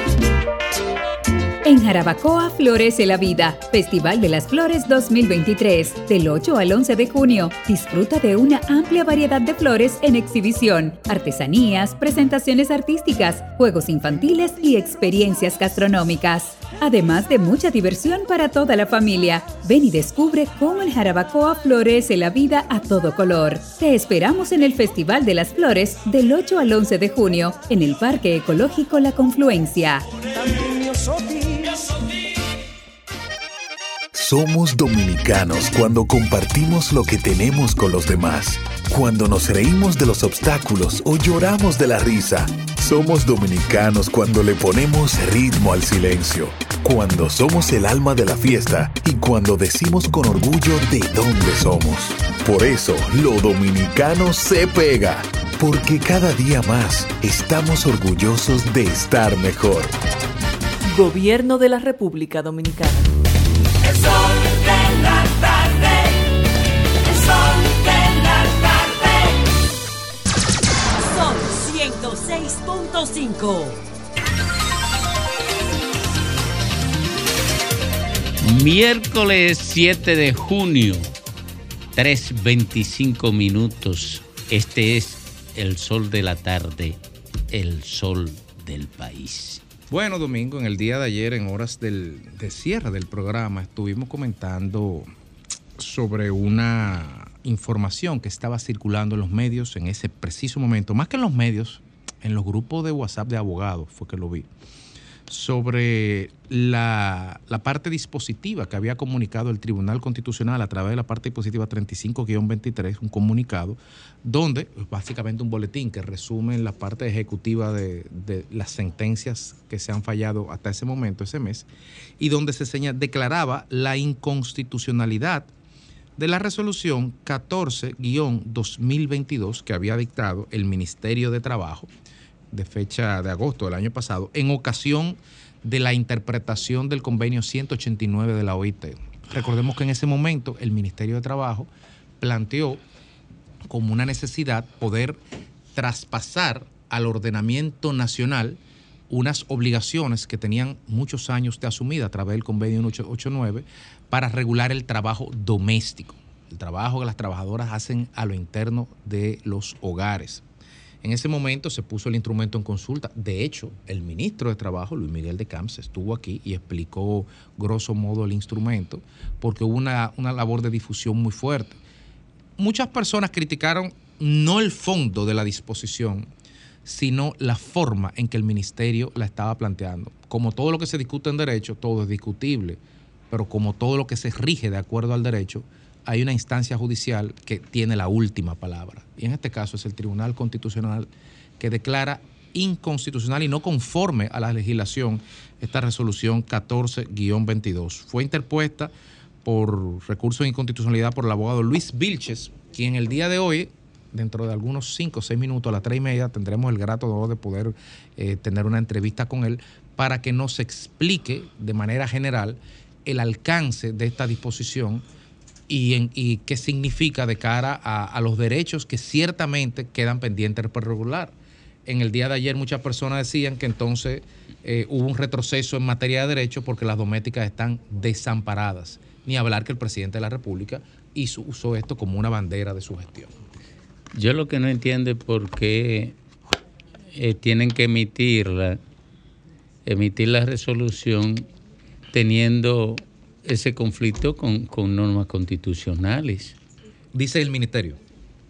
En Jarabacoa florece la vida. Festival de las Flores 2023. Del 8 al 11 de junio. Disfruta de una amplia variedad de flores en exhibición, artesanías, presentaciones artísticas, juegos infantiles y experiencias gastronómicas. Además de mucha diversión para toda la familia. Ven y descubre cómo en Jarabacoa florece la vida a todo color. Te esperamos en el Festival de las Flores del 8 al 11 de junio en el Parque Ecológico La Confluencia. Somos dominicanos cuando compartimos lo que tenemos con los demás. Cuando nos reímos de los obstáculos o lloramos de la risa. Somos dominicanos cuando le ponemos ritmo al silencio. Cuando somos el alma de la fiesta y cuando decimos con orgullo de dónde somos. Por eso, lo dominicano se pega. Porque cada día más estamos orgullosos de estar mejor. Gobierno de la República Dominicana. El sol de la tarde. El sol de la tarde. Son 106.5. Miércoles 7 de junio, 3.25 minutos. Este es el sol de la tarde, el sol del país. Bueno, Domingo, en el día de ayer, en horas del, de cierre del programa, estuvimos comentando sobre una información que estaba circulando en los medios en ese preciso momento, más que en los medios, en los grupos de WhatsApp de abogados, fue que lo vi, sobre la, la parte dispositiva que había comunicado el Tribunal Constitucional a través de la parte dispositiva 35-23, un comunicado, donde es básicamente un boletín que resume la parte ejecutiva de, de las sentencias que se han fallado hasta ese momento, ese mes, y donde se declaraba la inconstitucionalidad de la resolución 14-2022 que había dictado el Ministerio de Trabajo de fecha de agosto del año pasado, en ocasión de la interpretación del convenio 189 de la OIT. Recordemos que en ese momento el Ministerio de Trabajo planteó como una necesidad poder traspasar al ordenamiento nacional unas obligaciones que tenían muchos años de asumida a través del convenio 189 para regular el trabajo doméstico, el trabajo que las trabajadoras hacen a lo interno de los hogares. En ese momento se puso el instrumento en consulta. De hecho, el ministro de Trabajo, Luis Miguel de Camps, estuvo aquí y explicó grosso modo el instrumento, porque hubo una, una labor de difusión muy fuerte. Muchas personas criticaron no el fondo de la disposición, sino la forma en que el ministerio la estaba planteando. Como todo lo que se discute en derecho, todo es discutible, pero como todo lo que se rige de acuerdo al derecho, hay una instancia judicial que tiene la última palabra. Y en este caso es el Tribunal Constitucional que declara inconstitucional y no conforme a la legislación esta resolución 14-22. Fue interpuesta por recurso de inconstitucionalidad por el abogado Luis Vilches quien el día de hoy, dentro de algunos 5 o 6 minutos, a las 3 y media, tendremos el grato honor de poder eh, tener una entrevista con él para que nos explique de manera general el alcance de esta disposición y, qué significa de cara a, a los derechos que ciertamente quedan pendientes por regular. En el día de ayer muchas personas decían que entonces eh, hubo un retroceso en materia de derechos porque las domésticas están desamparadas. Ni hablar que el presidente de la República hizo, usó esto como una bandera de su gestión. Yo lo que no entiendo es por qué eh, tienen que emitirla, emitir la resolución teniendo ese conflicto con, con normas constitucionales. Dice el ministerio.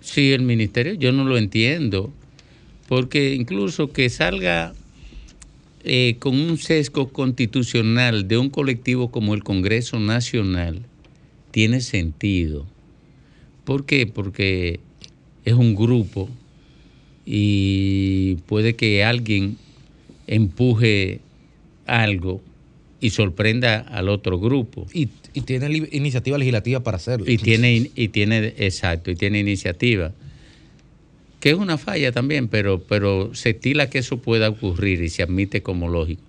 Sí, el ministerio, yo no lo entiendo, porque incluso que salga eh, con un sesgo constitucional de un colectivo como el Congreso Nacional, tiene sentido. ¿Por qué? Porque es un grupo y puede que alguien empuje algo y sorprenda al otro grupo. Y, y tiene iniciativa legislativa para hacerlo. Y tiene, y tiene, exacto, y tiene iniciativa. Que es una falla también, pero, pero se estila que eso pueda ocurrir y se admite como lógico.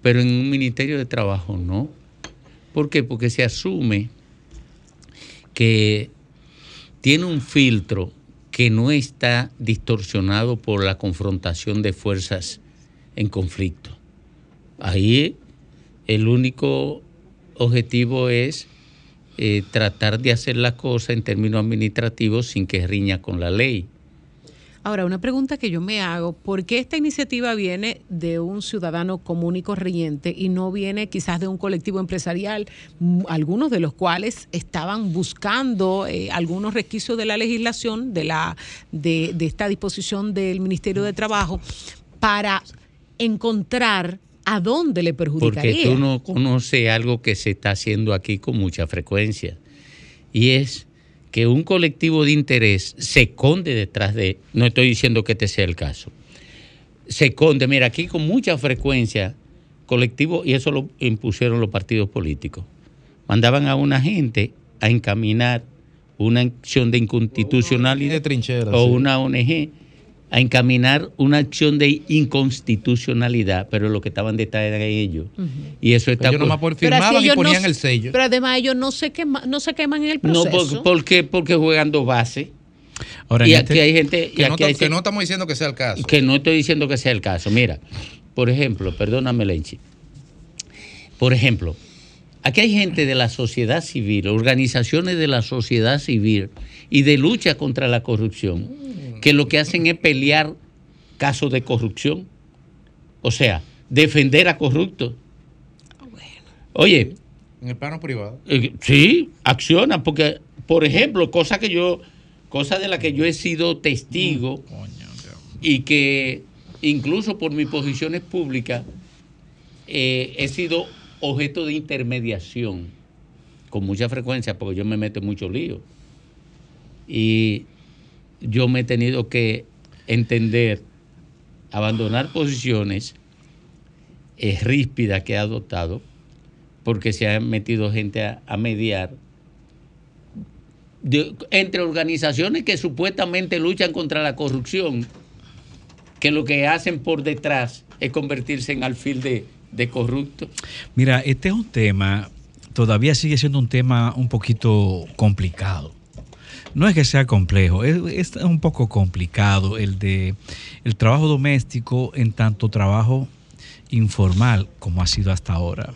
Pero en un ministerio de trabajo no. ¿Por qué? Porque se asume que tiene un filtro que no está distorsionado por la confrontación de fuerzas en conflicto. Ahí el único objetivo es eh, tratar de hacer la cosa en términos administrativos sin que riña con la ley. Ahora, una pregunta que yo me hago, ¿por qué esta iniciativa viene de un ciudadano común y corriente y no viene quizás de un colectivo empresarial, m- algunos de los cuales estaban buscando eh, algunos resquicios de la legislación, de, la, de esta disposición del Ministerio de Trabajo, para encontrar a dónde le perjudicaría? Porque tú no conoces algo que se está haciendo aquí con mucha frecuencia. Y es que un colectivo de interés se esconde detrás de, no estoy diciendo que este sea el caso, se esconde, mira, aquí con mucha frecuencia, colectivo, y eso lo impusieron los partidos políticos, mandaban a una gente a encaminar una acción de inconstitucionalidad o sí. una ONG a encaminar una acción de inconstitucionalidad, pero lo que estaban detrás eran ellos. Y eso está Ellos nomás por- Pero así firmaban y ellos no ponían el sello. Pero además ellos no se, quema- no se queman en el No, proceso. por- ¿por qué? Porque juegan dos bases. Ahora, y aquí este- hay gente... y que, no, hay que se- no estamos diciendo que sea el caso. que no estoy diciendo que sea el caso. Mira, por ejemplo, perdóname, Lenchi. Por ejemplo, aquí hay gente de la sociedad civil, organizaciones de la sociedad civil y de lucha contra la corrupción, que lo que hacen es pelear casos de corrupción. O sea, defender a corruptos. Oye, En el plano privado. eh, sí, acciona, porque, por ejemplo, cosa que yo, cosa de la que yo he sido testigo y que incluso por mis posiciones públicas eh, he sido objeto de intermediación con mucha frecuencia, porque yo me meto en muchos líos. Y yo me he tenido que entender, abandonar posiciones eh, ríspidas que he adoptado, porque se ha metido gente a, mediar entre organizaciones que supuestamente luchan contra la corrupción, que lo que hacen por detrás es convertirse en alfil de, de corruptos. Mira, este es un tema, todavía sigue siendo un tema un poquito complicado. No es que sea complejo, es, es un poco complicado el de el trabajo doméstico en tanto trabajo informal como ha sido hasta ahora.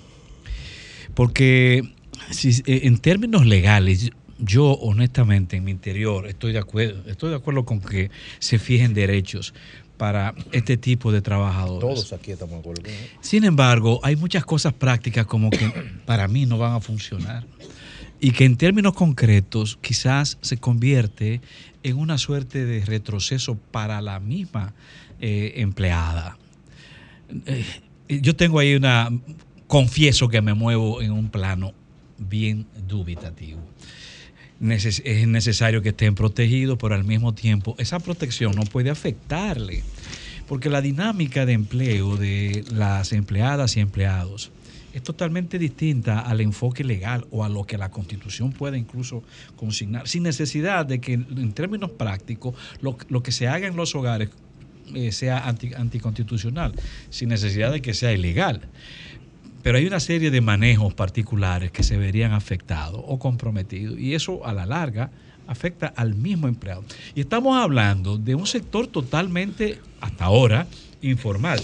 Porque si- eh, en términos legales, yo honestamente en mi interior estoy de acuerdo, estoy de acuerdo con que se fijen derechos para este tipo de trabajadores. Todos aquí estamos de acuerdo. Sin embargo, hay muchas cosas prácticas como que para mí no van a funcionar y que en términos concretos quizás se convierte en una suerte de retroceso para la misma eh, empleada. Eh, yo tengo ahí una, confieso que me muevo en un plano bien dubitativo. Es necesario que estén protegidos, pero al mismo tiempo esa protección no puede afectarle, porque la dinámica de empleo de las empleadas y empleados es totalmente distinta al enfoque legal o a lo que la Constitución puede incluso consignar, sin necesidad de que en términos prácticos lo, lo que se haga en los hogares eh, sea anti- anticonstitucional, sin necesidad de que sea ilegal. Pero hay una serie de manejos particulares que se verían afectados o comprometidos y eso a la larga afecta al mismo empleado. Y estamos hablando de un sector totalmente, hasta ahora, informal.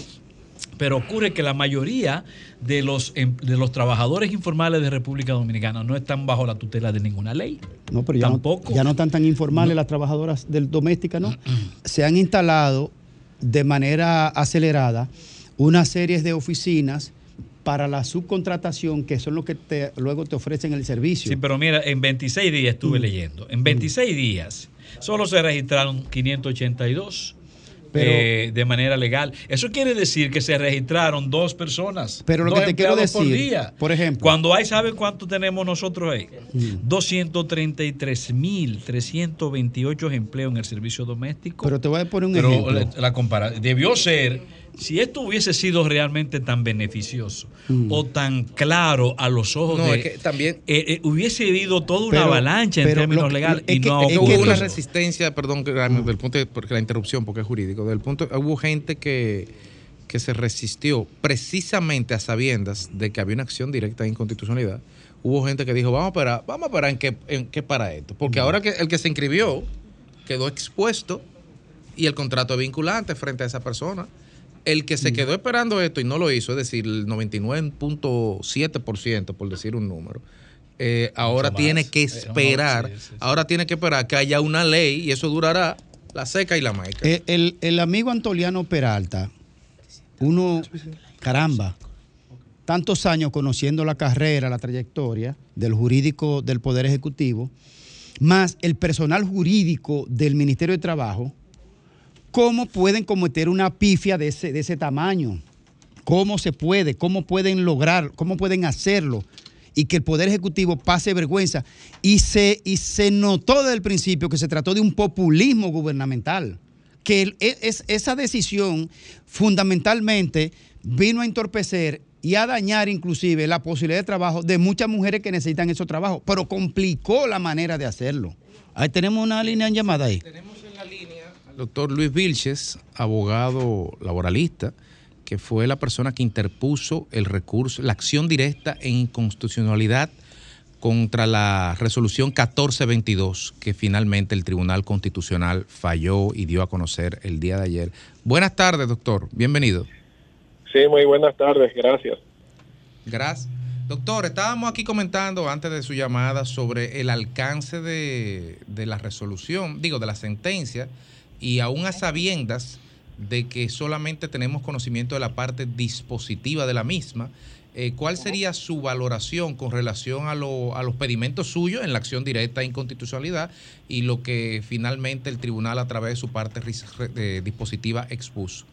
Pero ocurre que la mayoría de los, em- de los trabajadores informales de República Dominicana no están bajo la tutela de ninguna ley. No, pero ya, no, Tampoco. ya no están tan informales las trabajadoras del doméstica, ¿no? Se han instalado de manera acelerada una serie de oficinas para la subcontratación, que son los que te, luego te ofrecen el servicio. Sí, pero mira, en 26 días estuve leyendo. En 26 días solo se registraron 582 Pero- eh, de manera legal. Eso quiere decir que se registraron dos personas. Pero lo dos que te quiero empleados por decir, día. por ejemplo, Cuando hay, ¿saben cuánto tenemos nosotros ahí? 233.328 empleos en el servicio doméstico. pero te voy a poner un Pero ejemplo. la, la compara- debió ser, si esto hubiese sido realmente tan beneficioso Mm. o tan claro a los ojos No, de... es que también- eh, eh, hubiese habido toda una Pero- avalancha en términos lo legales es y que- no es que hubo una resistencia, perdón, del punto de, porque la interrupción, porque es jurídico, del punto, hubo gente que, que se resistió precisamente a sabiendas de que había una acción directa de inconstitucionalidad. Hubo gente que dijo, vamos a esperar, vamos a esperar en qué, en qué para esto. Porque ahora que el que se inscribió quedó expuesto y el contrato es vinculante frente a esa persona. El que se quedó esperando esto y no lo hizo, es decir, el 99.7%, por decir un número, eh, ahora más. tiene que Eh, no, esperar, sí, sí, ahora tiene que esperar que haya una ley y eso durará la seca y la maica. Eh, el, el amigo Antoliano Peralta, uno, caramba, tantos años conociendo la carrera, la trayectoria del jurídico del Poder Ejecutivo, más el personal jurídico del Ministerio de Trabajo, ¿cómo pueden cometer una pifia de ese, de ese tamaño? ¿Cómo se puede? ¿Cómo pueden lograr? ¿Cómo pueden hacerlo? Y que el Poder Ejecutivo pase vergüenza. Y se, y se notó desde el principio que se trató de un populismo gubernamental. Que e- es, esa decisión fundamentalmente vino a entorpecer y a dañar inclusive la posibilidad de trabajo de muchas mujeres que necesitan esos trabajos, pero complicó la manera de hacerlo. Ahí tenemos una línea en llamada ahí. El doctor Luis Vilches, abogado laboralista, que fue la persona que interpuso el recurso, la acción directa en inconstitucionalidad contra la resolución 1422 que finalmente el Tribunal Constitucional falló y dio a conocer el día de ayer. Buenas tardes, doctor. Bienvenido. Sí, muy buenas tardes, gracias. Gracias. Doctor, estábamos aquí comentando antes de su llamada sobre el alcance de, de la resolución, digo, de la sentencia, y aún a sabiendas de que solamente tenemos conocimiento de la parte dispositiva de la misma, eh, ¿cuál sería su valoración con relación a, lo- a los pedimentos suyos en la acción directa de inconstitucionalidad y lo que finalmente el tribunal a través de su parte ris- re- eh, dispositiva expuso?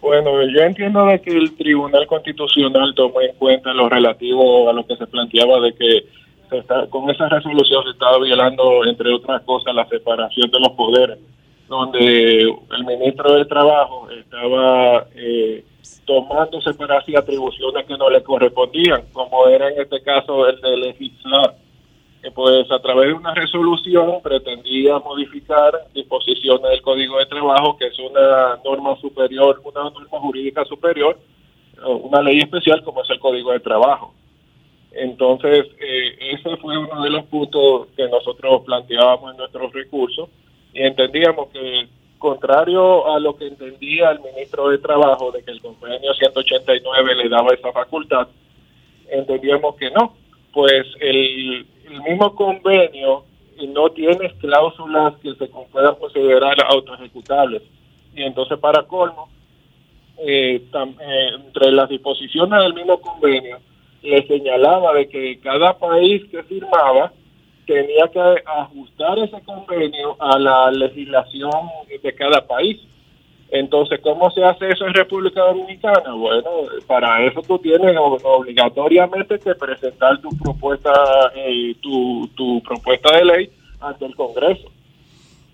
Bueno, yo entiendo de que el Tribunal Constitucional tomó en cuenta lo relativo a lo que se planteaba de que se está- con esa resolución se estaba violando, entre otras cosas, la separación de los poderes, donde el ministro del Trabajo estaba eh, tomándose para sí atribuciones que no le correspondían, como era en este caso el de legislar que pues a través de una resolución pretendía modificar disposiciones del Código de Trabajo, que es una norma superior, una norma jurídica superior, una ley especial como es el Código de Trabajo. Entonces, eh, ese fue uno de los puntos que nosotros planteábamos en nuestros recursos y entendíamos que, contrario a lo que entendía el ministro de Trabajo, de que el convenio 189 le daba esa facultad, entendíamos que no, pues el, mismo convenio no tiene cláusulas que se puedan considerar autoejecutables. Y entonces, para colmo, eh, eh, entre las disposiciones del mismo convenio, le señalaba de que cada país que firmaba tenía que ajustar ese convenio a la legislación de cada país. Entonces, ¿cómo se hace eso en República Dominicana? Bueno, para eso tú tienes obligatoriamente que presentar tu propuesta, eh, tu, tu propuesta de ley ante el Congreso.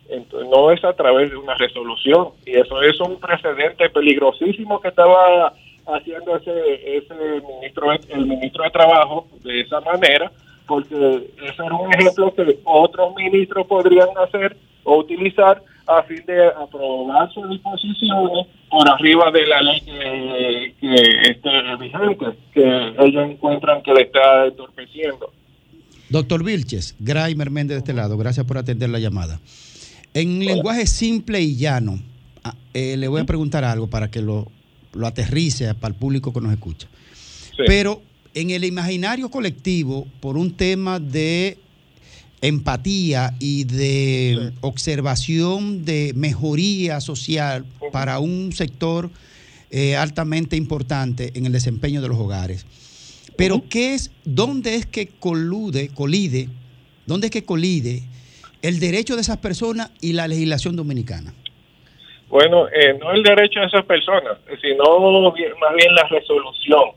Entonces, no es a través de una resolución. Y eso es un precedente peligrosísimo que estaba haciendo ese, ese ministro, el ministro de Trabajo de esa manera, porque ese era un ejemplo que otros ministros podrían hacer o utilizar a fin de aprobar sus disposiciones por arriba de la ley que, que esté vigente, que ellos encuentran que le está entorpeciendo. Doctor Vilches, Graimer Méndez de este lado, gracias por atender la llamada. En lenguaje simple y llano, ah, eh, le voy a preguntar algo para que lo, lo aterrice para el público que nos escucha. Pero en el imaginario colectivo, por un tema de empatía y de observación de mejoría social para un sector eh, altamente importante en el desempeño de los hogares. Pero ¿qué es, dónde es que colude, colide, dónde es que colide el derecho de esas personas y la legislación dominicana? Bueno, eh, no el derecho de esas personas, sino más bien la resolución,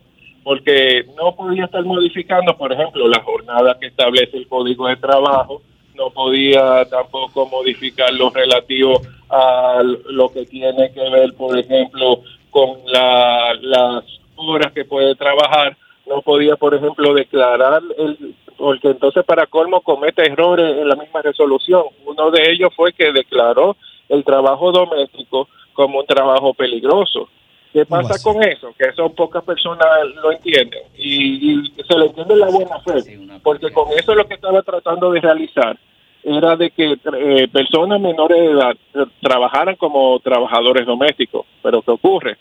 porque no podía estar modificando, por ejemplo, la jornada que establece el Código de Trabajo, no podía tampoco modificar lo relativo a lo que tiene que ver, por ejemplo, con la- las horas que puede trabajar, no podía, por ejemplo, declarar el porque entonces para colmo comete errores en la misma resolución. Uno de ellos fue que declaró el trabajo doméstico como un trabajo peligroso. ¿Qué pasa con eso? Que eso pocas personas lo entienden y, y se le entiende la buena fe, porque con eso lo que estaba tratando de realizar era de que eh, personas menores de edad eh, trabajaran como trabajadores domésticos. Pero ¿qué ocurre?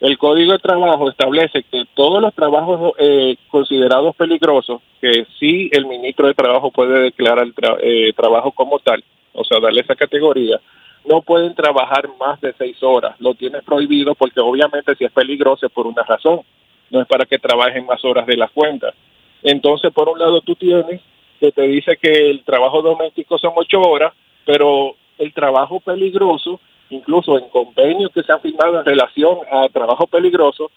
El Código de Trabajo establece que todos los trabajos eh, considerados peligrosos, que sí el ministro de Trabajo puede declarar el tra- eh, trabajo como tal, o sea, darle esa categoría, no pueden trabajar más de seis horas. Lo tiene prohibido porque obviamente si es peligroso es por una razón, no es para que trabajen más horas de las cuentas. Entonces, por un lado, tú tienes que te dice que el trabajo doméstico son ocho horas, pero el trabajo peligroso, incluso en convenios que se han firmado en relación a trabajo peligroso,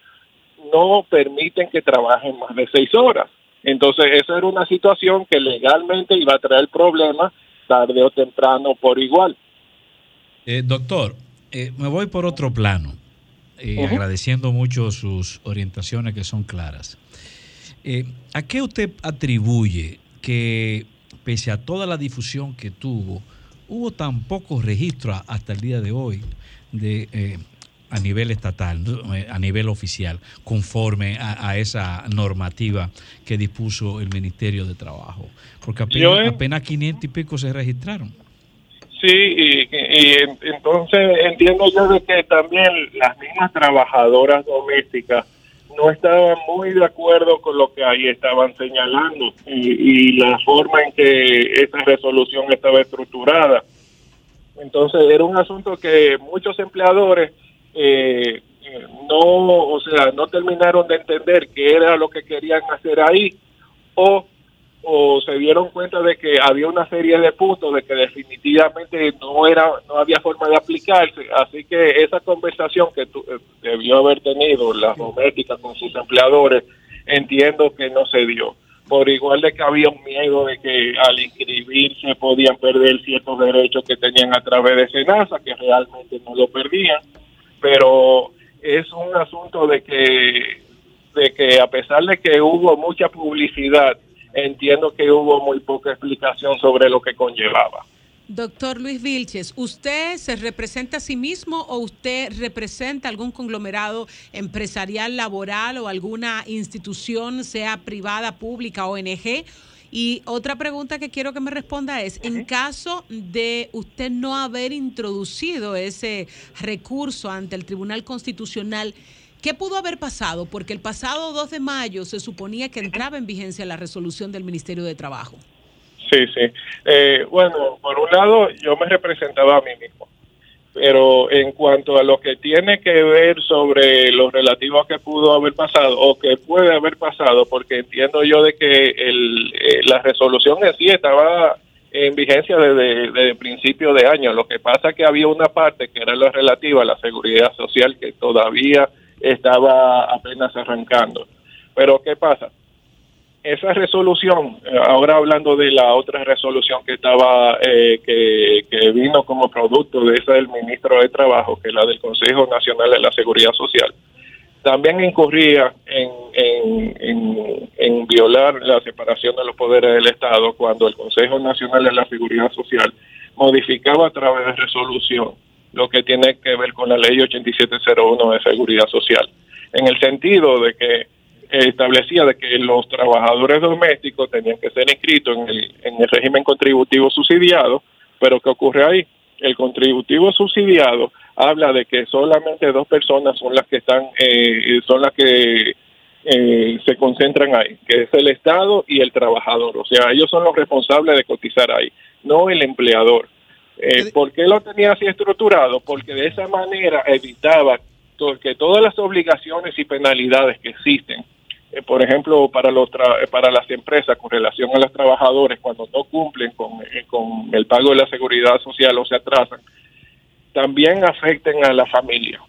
no permiten que trabajen más de seis horas. Entonces, esa era una situación que legalmente iba a traer problemas tarde o temprano por igual. Eh, doctor, eh, me voy por otro plano, eh, agradeciendo mucho sus orientaciones que son claras. ¿A qué usted atribuye que, pese a toda la difusión que tuvo, hubo tan pocos registros hasta el día de hoy de, a nivel estatal, a nivel oficial, conforme a, a esa normativa que dispuso el Ministerio de Trabajo? Porque apenas, apenas 500 y pico se registraron. Sí, y, y en- entonces entiendo yo de que también las mismas trabajadoras domésticas no estaban muy de acuerdo con lo que ahí estaban señalando y, la forma en que esa resolución estaba estructurada. Entonces era un asunto que muchos empleadores eh, no, o sea, no terminaron de entender qué era lo que querían hacer ahí o o se dieron cuenta de que había una serie de puntos de que definitivamente no era no había forma de aplicarse. Así que esa conversación que tu- eh, debió haber tenido la doméstica con sus empleadores entiendo que no se dio. Por igual de que había un miedo de que al inscribirse podían perder ciertos derechos que tenían a través de Senasa que realmente no lo perdían. Pero es un asunto de que de que a pesar de que hubo mucha publicidad entiendo que hubo muy poca explicación sobre lo que conllevaba. Doctor Luis Vilches, ¿usted se representa a sí mismo o usted representa algún conglomerado empresarial, laboral o alguna institución, sea privada, pública, ONG? Y otra pregunta que quiero que me responda es, en caso de usted no haber introducido ese recurso ante el Tribunal Constitucional, ¿Qué pudo haber pasado? Porque el pasado 2 de mayo se suponía que entraba en vigencia la resolución del Ministerio de Trabajo. Sí, sí. Eh, bueno, por un lado, yo me representaba a mí mismo. Pero en cuanto a lo que tiene que ver sobre lo relativo a que pudo haber pasado o que puede haber pasado, porque entiendo yo de que el, eh, la resolución en sí estaba en vigencia desde, desde principio de año. Lo que pasa es que había una parte que era la relativa a la seguridad social que todavía estaba apenas arrancando. Pero ¿qué pasa? esa resolución, eh, ahora hablando de la otra resolución que estaba, eh, que, vino como producto de esa del ministro de Trabajo, que es la del Consejo Nacional de la Seguridad Social, también incurría en, en, en violar la separación de los poderes del Estado cuando el Consejo Nacional de la Seguridad Social modificaba a través de resolución lo que tiene que ver con la ley 8701 de seguridad social, en el sentido de que establecía de que los trabajadores domésticos tenían que ser inscritos en el, en el régimen contributivo subsidiado, pero ¿qué ocurre ahí? El contributivo subsidiado habla de que solamente dos personas son las que están, eh, son las que eh, se concentran ahí, que es el Estado y el trabajador. O sea, ellos son los responsables de cotizar ahí, no el empleador. Eh, ¿Por qué lo tenía así estructurado? Porque de esa manera evitaba que todas las obligaciones y penalidades que existen, eh, por ejemplo, para los tra- eh, para las empresas con relación a los trabajadores cuando no cumplen con, eh, con el pago de la seguridad social o se atrasan, también afecten a la familia.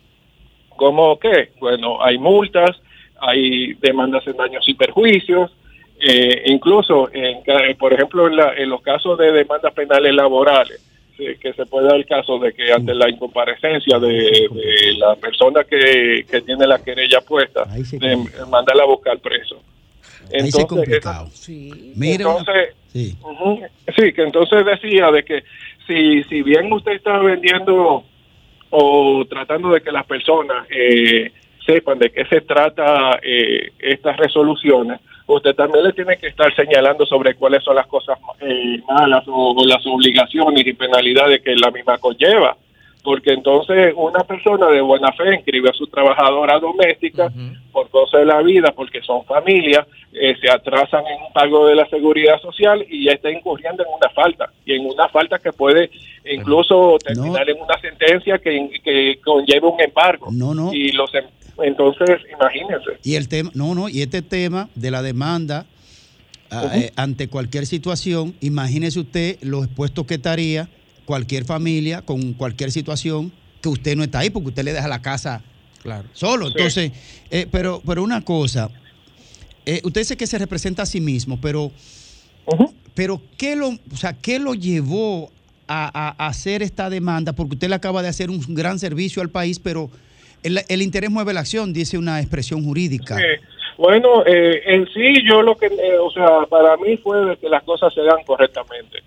¿Cómo qué? Bueno, hay multas, hay demandas en daños y perjuicios, eh, incluso, en, por ejemplo, en, la- en los casos de demandas penales laborales, que se puede dar el caso de que ante la incomparecencia de, de la persona que, que tiene la querella puesta, de mandarla a buscar preso. Ahí se complicado. Entonces, sí. Ujú. Sí, que entonces decía de que si, si bien usted está vendiendo o tratando de que las personas eh, sepan de qué se trata eh, estas resoluciones, usted también le tiene que estar señalando sobre cuáles son las cosas eh, malas o, o las obligaciones y penalidades que la misma conlleva. Porque entonces una persona de buena fe inscribe a su trabajadora doméstica por cosas de la vida, porque son familias, eh, se atrasan en un pago de la seguridad social y ya está incurriendo en una falta. Y en una falta que puede incluso terminar en una sentencia que, que conlleva un embargo. No, no. Y los em- entonces, imagínense. Y el tema, no, no, y este tema de la demanda ah, eh, ante cualquier situación, imagínese usted lo expuesto que estaría cualquier familia con cualquier situación que usted no está ahí porque usted le deja la casa Claro. solo. Entonces, eh, pero, pero una cosa, eh, usted dice que se representa a sí mismo, pero, pero ¿qué lo, o sea, ¿qué lo llevó a, a- a hacer esta demanda? Porque usted le acaba de hacer un gran servicio al país, pero el, interés mueve la acción, dice una expresión jurídica. Bueno, eh, en sí yo lo que, eh, o sea, para mí fue de que las cosas se dan correctamente.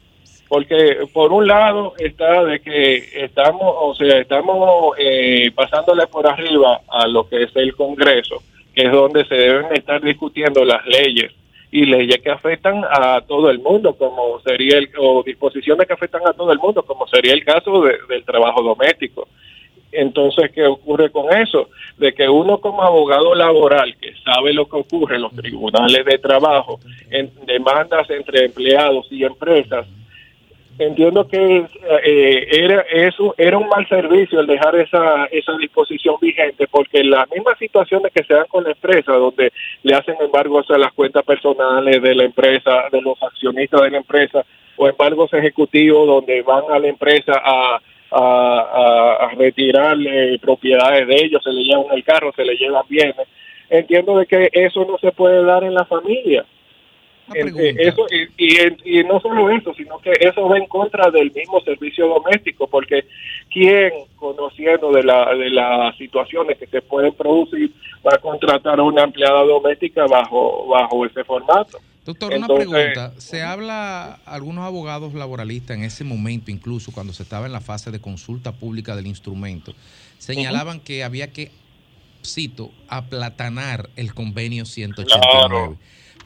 Porque por un lado está de que estamos, o sea, estamos eh, pasándole por arriba a lo que es el Congreso, que es donde se deben estar discutiendo las leyes y leyes que afectan a todo el mundo, como sería el, o disposiciones que afectan a todo el mundo, como sería el caso de- del trabajo doméstico. Entonces, ¿qué ocurre con eso? De que uno como abogado laboral que sabe lo que ocurre en los tribunales de trabajo, en demandas entre empleados y empresas, entiendo que eh, era eso era un mal servicio el dejar esa esa disposición vigente porque las mismas situaciones que se dan con la empresa donde le hacen embargos a las cuentas personales de la empresa de los accionistas de la empresa o embargos ejecutivos donde van a la empresa a a, a- a retirarle propiedades de ellos, se le llevan el carro, se le llevan bienes. Entiendo de que eso no se puede dar en la familia. En- eh, eso y, y, y no solo eso, sino que eso va en contra del mismo servicio doméstico, porque quién conociendo de la de las situaciones que se pueden producir va a contratar a una empleada doméstica bajo bajo ese formato. Doctor, Entonces, una pregunta. Se habla, algunos abogados laboralistas en ese momento, incluso cuando se estaba en la fase de consulta pública del instrumento, señalaban que había que, cito, aplatanar el convenio 189.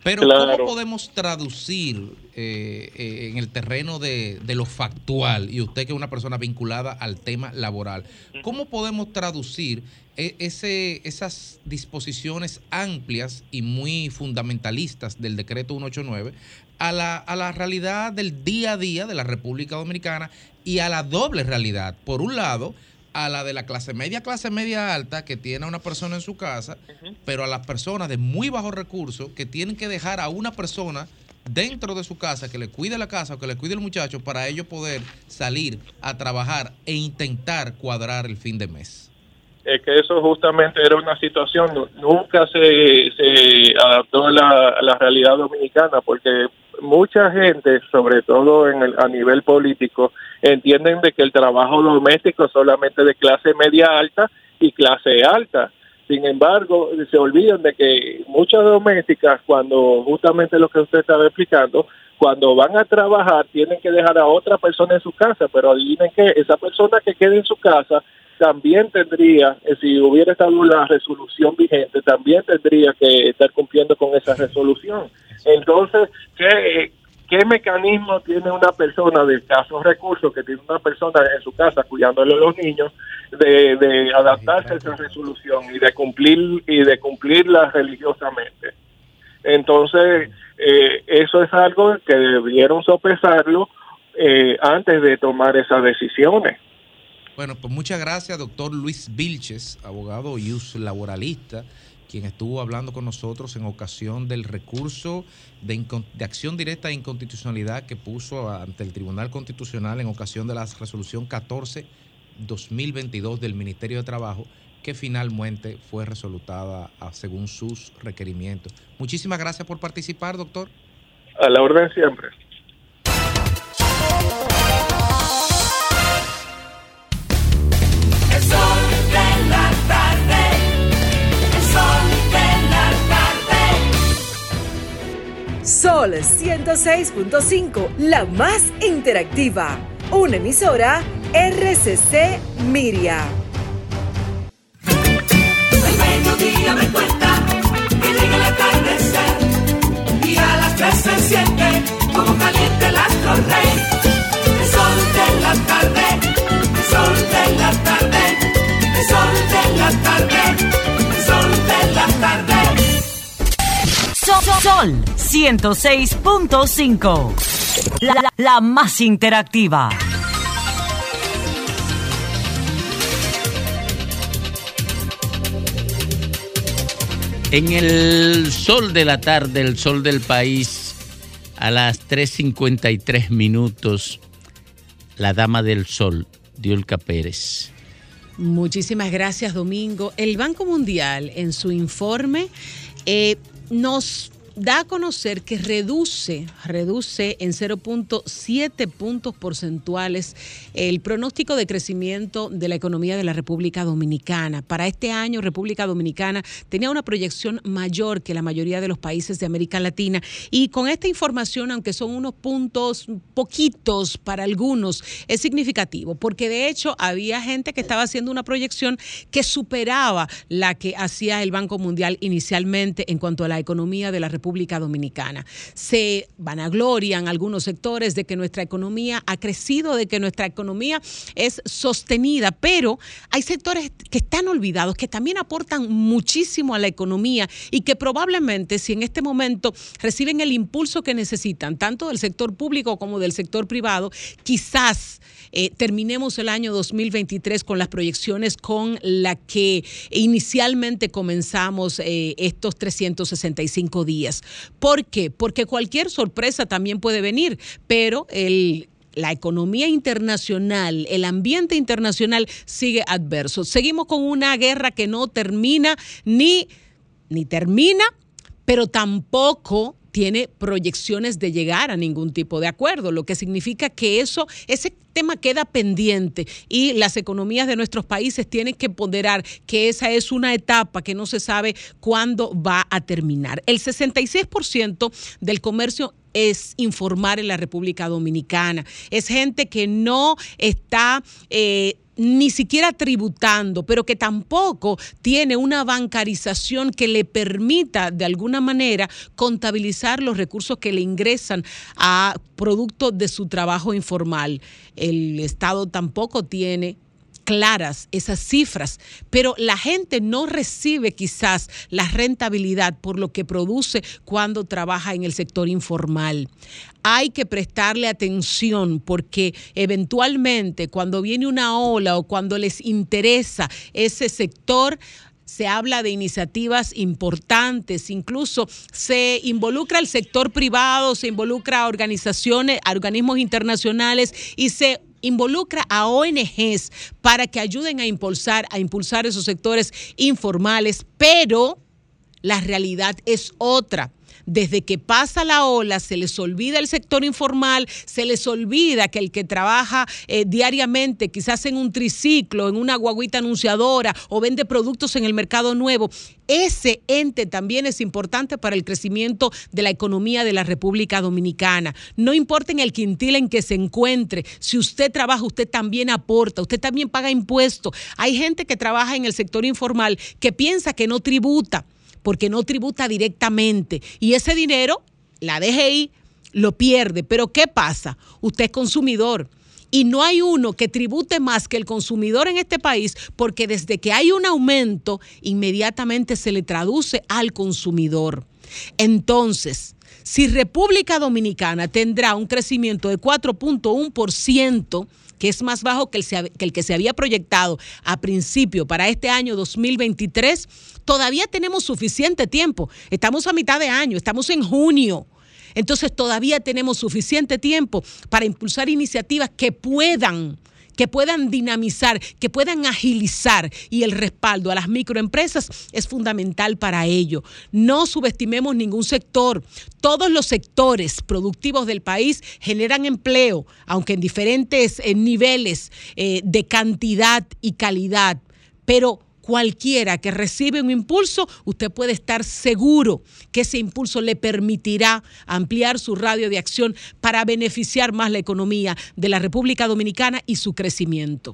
Pero claro. ¿cómo podemos traducir eh, eh, en el terreno de, de lo factual, y usted que es una persona vinculada al tema laboral, cómo podemos traducir e- ese, esas disposiciones amplias y muy fundamentalistas del decreto 189 a la, a la realidad del día a día de la República Dominicana y a la doble realidad? Por un lado, a la de la clase media, clase media alta, que tiene a una persona en su casa, pero a las personas de muy bajos recursos que tienen que dejar a una persona dentro de su casa, que le cuide la casa o que le cuide el muchacho, para ellos poder salir a trabajar e intentar cuadrar el fin de mes. es que eso justamente era una situación, nu- nunca se, se adaptó a la, a la realidad dominicana, porque mucha gente, sobre todo en el, a nivel político, entienden de que el trabajo doméstico solamente de clase media alta y clase alta. Sin embargo, se olvidan de que muchas domésticas, cuando justamente lo que usted estaba explicando, cuando van a trabajar tienen que dejar a otra persona en su casa, pero adivinen que esa persona que quede en su casa también tendría, eh, si hubiera estado la resolución vigente, también tendría que estar cumpliendo con esa resolución. Entonces, ¿qué, qué mecanismo tiene una persona de escasos recursos, que tiene una persona en su casa cuidándole a los niños, de, de adaptarse a esa resolución y de cumplir y de cumplirla religiosamente? Entonces, eh, eso es algo que debieron sopesarlo eh, antes de tomar esas decisiones. Bueno, pues muchas gracias, doctor Luis Vilches, abogado y laboralista, quien estuvo hablando con nosotros en ocasión del recurso de, de acción directa e inconstitucionalidad que puso ante el Tribunal Constitucional en ocasión de la resolución 14-2022 del Ministerio de Trabajo, que finalmente fue resolutada a- según sus requerimientos. Muchísimas gracias por participar, doctor. A la orden siempre. Sol 106.5, la más interactiva. Una emisora RCC Miria. El mediodía me cuenta que llega el atardecer y a las tres se siente como caliente el astro. El sol de la tarde, el sol de la tarde, el sol de la tarde, Sol, Sol 106.5. La, la- la más interactiva. En el sol de la tarde, el sol del país, a las 3.53 minutos, la dama del sol, Diolca Pérez. Muchísimas gracias, Domingo. El Banco Mundial, en su informe, eh, nos da a conocer que reduce, reduce en 0.7 puntos porcentuales el pronóstico de crecimiento de la economía de la República Dominicana. Para este año, República Dominicana tenía una proyección mayor que la mayoría de los países de América Latina. Y con esta información, aunque son unos puntos poquitos para algunos, es significativo, porque de hecho había gente que estaba haciendo una proyección que superaba la que hacía el Banco Mundial inicialmente en cuanto a la economía de la República Dominicana. Se vanaglorian algunos sectores de que nuestra economía ha crecido, de que nuestra economía es sostenida, pero hay sectores que están olvidados, que también aportan muchísimo a la economía y que probablemente si en este momento reciben el impulso que necesitan, tanto del sector público como del sector privado, quizás eh, terminemos el año 2023 con las proyecciones con la que inicialmente comenzamos eh, estos 365 días. ¿Por qué? Porque cualquier sorpresa también puede venir, pero la economía internacional, el ambiente internacional sigue adverso. Seguimos con una guerra que no termina ni, ni termina, pero tampoco tiene proyecciones de llegar a ningún tipo de acuerdo, lo que significa que eso, ese tema queda pendiente y las economías de nuestros países tienen que ponderar que esa es una etapa que no se sabe cuándo va a terminar. El 66% del comercio es informar en la República Dominicana. Es gente que no está eh, ni siquiera tributando, pero que tampoco tiene una bancarización que le permita de alguna manera contabilizar los recursos que le ingresan a producto de su trabajo informal. El Estado tampoco tiene claras esas cifras, pero la gente no recibe quizás la rentabilidad por lo que produce cuando trabaja en el sector informal. Hay que prestarle atención porque eventualmente cuando viene una ola o cuando les interesa ese sector, se habla de iniciativas importantes, incluso se involucra el sector privado, se involucra organizaciones, organismos internacionales y se involucra a ONGs para que ayuden a impulsar, a impulsar esos sectores informales, pero la realidad es otra. Desde que pasa la ola, se les olvida el sector informal, se les olvida que el que trabaja eh, diariamente, quizás en un triciclo, en una guaguita anunciadora o vende productos en el mercado nuevo, ese ente también es importante para el crecimiento de la economía de la República Dominicana. No importa en el quintil en que se encuentre, si usted trabaja, usted también aporta, usted también paga impuestos. Hay gente que trabaja en el sector informal que piensa que no tributa porque no tributa directamente. Y ese dinero, la DGI lo pierde. Pero ¿qué pasa? Usted es consumidor. Y no hay uno que tribute más que el consumidor en este país, porque desde que hay un aumento, inmediatamente se le traduce al consumidor. Entonces, si República Dominicana tendrá un crecimiento de 4.1%, que es más bajo que el, que el, que se había proyectado a principio para este año 2023, todavía tenemos suficiente tiempo. Estamos a mitad de año, estamos en junio. Entonces todavía tenemos suficiente tiempo para impulsar iniciativas que puedan que puedan dinamizar, que puedan agilizar y el respaldo a las microempresas es fundamental para ello. No subestimemos ningún sector. Todos los sectores productivos del país generan empleo, aunque en diferentes eh, niveles eh, de cantidad y calidad, pero cualquiera que recibe un impulso, usted puede estar seguro que ese impulso le permitirá ampliar su radio de acción para beneficiar más la economía de la República Dominicana y su crecimiento.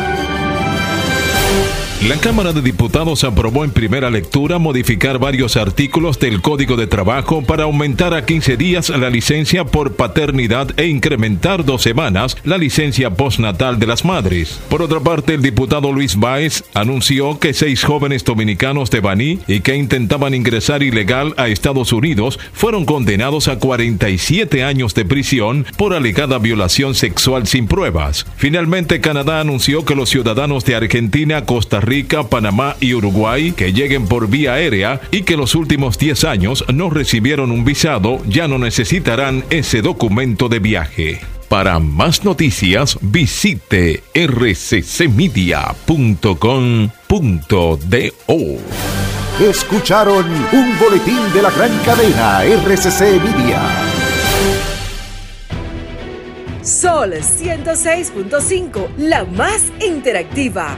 La Cámara de Diputados aprobó en primera lectura modificar varios artículos del Código de Trabajo para aumentar a 15 días la licencia por paternidad e incrementar dos semanas la licencia postnatal de las madres. Por otra parte, el diputado Luis Báez anunció que seis jóvenes dominicanos de Baní y que intentaban ingresar ilegal a Estados Unidos fueron condenados a 47 años de prisión por alegada violación sexual sin pruebas. Finalmente, Canadá anunció que los ciudadanos de Argentina, Costa Rica, Rica, Panamá y Uruguay que lleguen por vía aérea y que los últimos 10 años no recibieron un visado ya no necesitarán ese documento de viaje. Para más noticias visite rccmedia.com.do. Escucharon un boletín de la gran cadena RCC Media. Sol 106.5, la más interactiva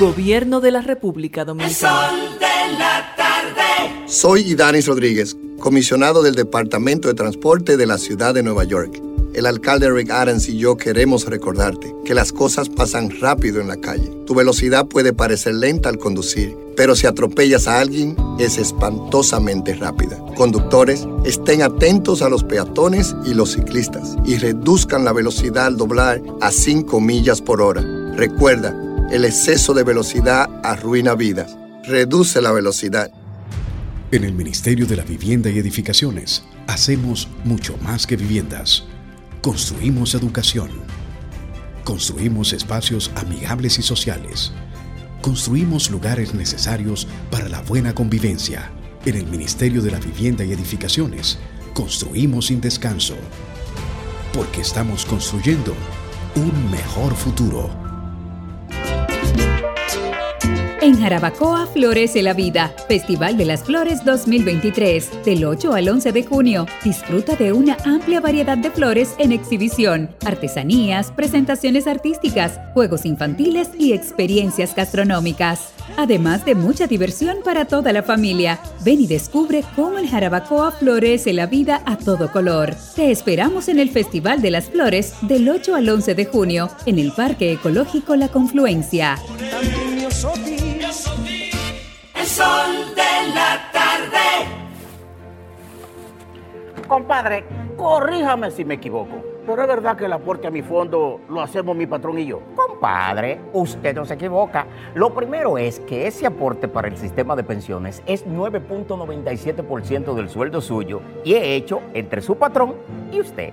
Gobierno de la República Dominicana. Soy Idanis Rodríguez, comisionado del Departamento de Transporte de la Ciudad de Nueva York. El alcalde Rick Adams y yo queremos recordarte que las cosas pasan rápido en la calle. Tu velocidad puede parecer lenta al conducir, pero si atropellas a alguien es espantosamente rápida. Conductores, estén atentos a los peatones y los ciclistas y reduzcan la velocidad al doblar a 5 millas por hora. Recuerda, el exceso de velocidad arruina vidas. Reduce la velocidad. En el Ministerio de la Vivienda y Edificaciones hacemos mucho más que viviendas. Construimos educación. Construimos espacios amigables y sociales. Construimos lugares necesarios para la buena convivencia. En el Ministerio de la Vivienda y Edificaciones, construimos sin descanso, porque estamos construyendo un mejor futuro. En Jarabacoa florece la vida. Festival de las Flores 2023. Del 8 al 11 de junio. Disfruta de una amplia variedad de flores en exhibición, artesanías, presentaciones artísticas, juegos infantiles y experiencias gastronómicas. Además de mucha diversión para toda la familia. Ven y descubre cómo en Jarabacoa florece la vida a todo color. Te esperamos en el Festival de las Flores del 8 al 11 de junio en el Parque Ecológico La Confluencia. El sol de la tarde. Compadre, corríjame si me equivoco. Pero es verdad que el aporte a mi fondo lo hacemos mi patrón y yo. Compadre, usted no se equivoca. Lo primero es que ese aporte para el sistema de pensiones es 9.97% del sueldo suyo y es hecho entre su patrón y usted.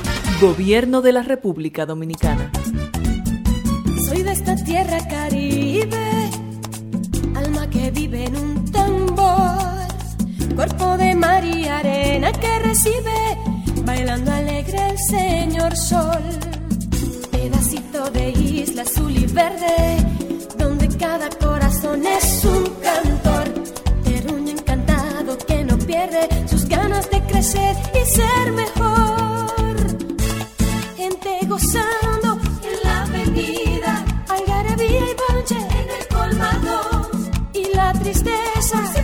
Gobierno de la República Dominicana. Soy de esta tierra caribe, alma que vive en un tambor, cuerpo de mar y arena que recibe, bailando alegre el señor sol, pedacito de isla azul y verde, donde cada corazón es un cantor, terruño encantado que no pierde sus ganas de crecer y ser mejor, gozando en la avenida, algarabía y bonche en el colmado. Y la tristeza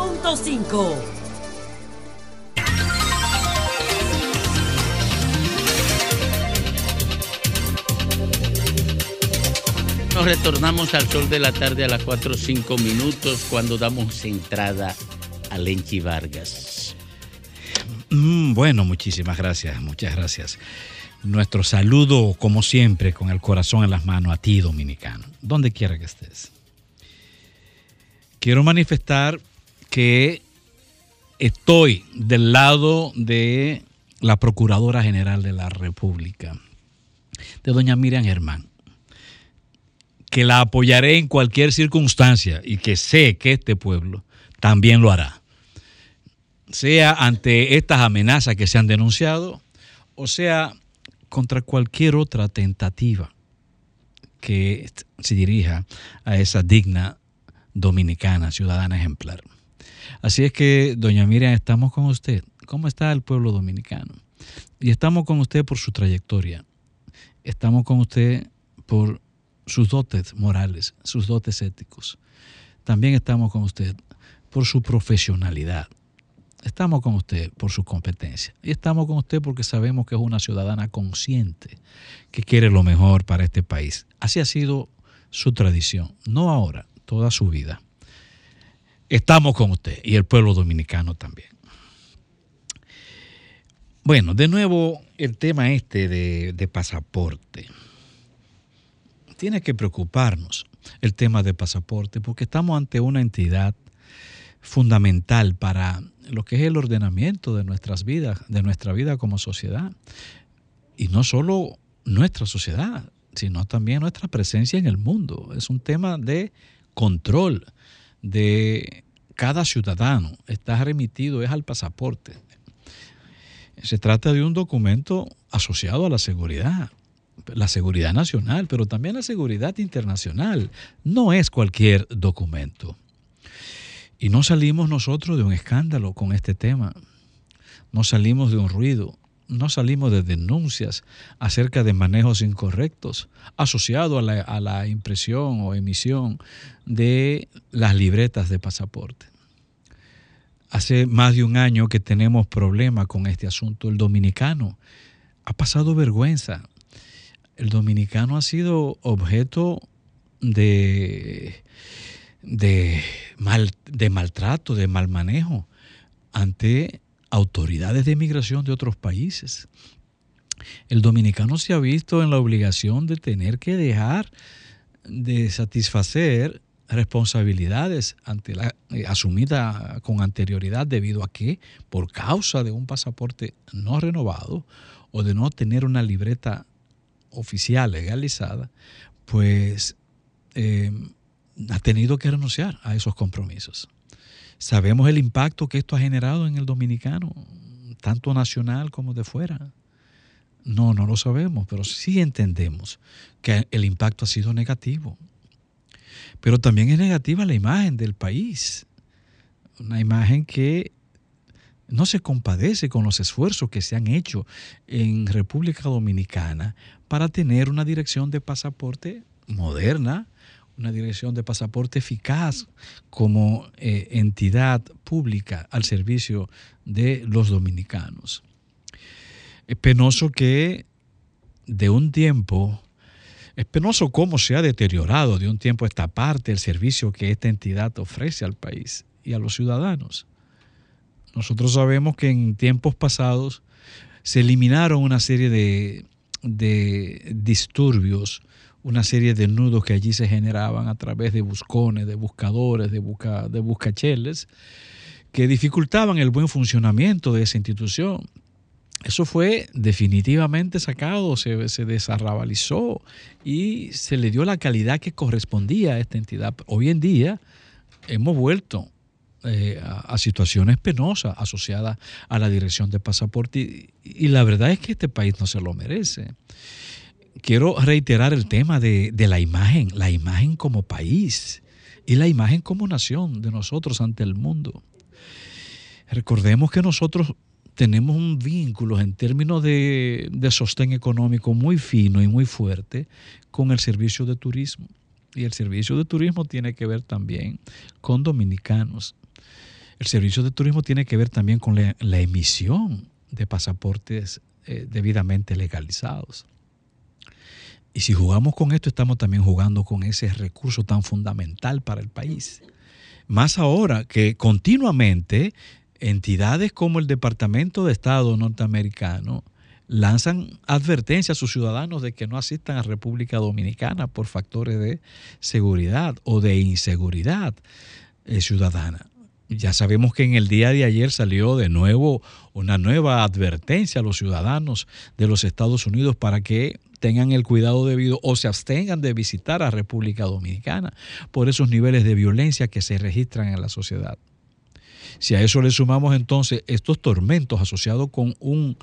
106.5. Nos retornamos al sol de la tarde a las 4 o 5 minutos cuando damos entrada a Lenchi Vargas. Mm, bueno, muchísimas gracias, muchas gracias. Nuestro saludo, como siempre, con el corazón en las manos a ti, dominicano, donde quiera que estés. Quiero manifestar que estoy del lado de la Procuradora General de la República, de doña Miriam Germán, que la apoyaré en cualquier circunstancia y que sé que este pueblo también lo hará sea ante estas amenazas que se han denunciado o sea contra cualquier otra tentativa que se dirija a esa digna dominicana, ciudadana ejemplar. Así es que, doña Miriam, estamos con usted. ¿Cómo está el pueblo dominicano? Y estamos con usted por su trayectoria. Estamos con usted por sus dotes morales, sus dotes éticos. También estamos con usted por su profesionalidad Estamos con usted por su competencia. Y estamos con usted porque sabemos que es una ciudadana consciente, que quiere lo mejor para este país. Así ha sido su tradición, no ahora, toda su vida. Estamos con usted y el pueblo dominicano también. Bueno, de nuevo el tema este de, de pasaporte. Tiene que preocuparnos el tema de pasaporte porque estamos ante una entidad fundamental para lo que es el ordenamiento de nuestras vidas, de nuestra vida como sociedad. Y no solo nuestra sociedad, sino también nuestra presencia en el mundo. Es un tema de control de cada ciudadano. Está remitido es al pasaporte. Se trata de un documento asociado a la seguridad, la seguridad nacional, pero también la seguridad internacional. No es cualquier documento. Y no salimos nosotros de un escándalo con este tema. No salimos de un ruido. No salimos de denuncias acerca de manejos incorrectos asociados a la, a la impresión o emisión de las libretas de pasaporte. Hace más de un año que tenemos problemas con este asunto. El dominicano ha pasado vergüenza. El dominicano ha sido objeto de, de, mal, de maltrato, de mal manejo ante autoridades de migración de otros países. El dominicano se ha visto en la obligación de tener que dejar de satisfacer responsabilidades ante la, eh, asumida con anterioridad debido a que por causa de un pasaporte no renovado o de no tener una libreta oficial legalizada, pues eh, ha tenido que renunciar a esos compromisos. Sabemos el impacto que esto ha generado en el dominicano, tanto nacional como de fuera. No, no lo sabemos, pero sí entendemos que el impacto ha sido negativo. Pero también es negativa la imagen del país. Una imagen que no se compadece con los esfuerzos que se han hecho en República Dominicana para tener una dirección de pasaporte moderna, una dirección de pasaporte eficaz como eh, entidad pública al servicio de los dominicanos. Es penoso que de un tiempo, es penoso cómo se ha deteriorado de un tiempo esta parte el servicio que esta entidad ofrece al país y a los ciudadanos. Nosotros sabemos que en tiempos pasados se eliminaron una serie de, de disturbios una serie de nudos que allí se generaban a través de buscones, de buscadores, de, busca, de buscacheles, que dificultaban el buen funcionamiento de esa institución. Eso fue definitivamente sacado, se, desarrabalizó y se le dio la calidad que correspondía a esta entidad. Hoy en día hemos vuelto eh, a, situaciones penosas asociadas a la dirección de pasaporte y, la verdad es que este país no se lo merece quiero reiterar el tema de, la imagen, la imagen como país y la imagen como nación de nosotros ante el mundo. Recordemos que nosotros tenemos un vínculo en términos de, sostén económico muy fino y muy fuerte con el servicio de turismo. Y el servicio de turismo tiene que ver también con dominicanos. El servicio de turismo tiene que ver también con la, la emisión de pasaportes eh, debidamente legalizados. Y si jugamos con esto, estamos también jugando con ese recurso tan fundamental para el país. Más ahora que continuamente entidades como el Departamento de Estado norteamericano lanzan advertencias a sus ciudadanos de que no asistan a República Dominicana por factores de seguridad o de inseguridad eh, ciudadana. Ya sabemos que en el día de ayer salió de nuevo una nueva advertencia a los ciudadanos de los Estados Unidos para que tengan el cuidado debido o se abstengan de visitar a República Dominicana por esos niveles de violencia que se registran en la sociedad. Si a eso le sumamos entonces estos tormentos asociados con un,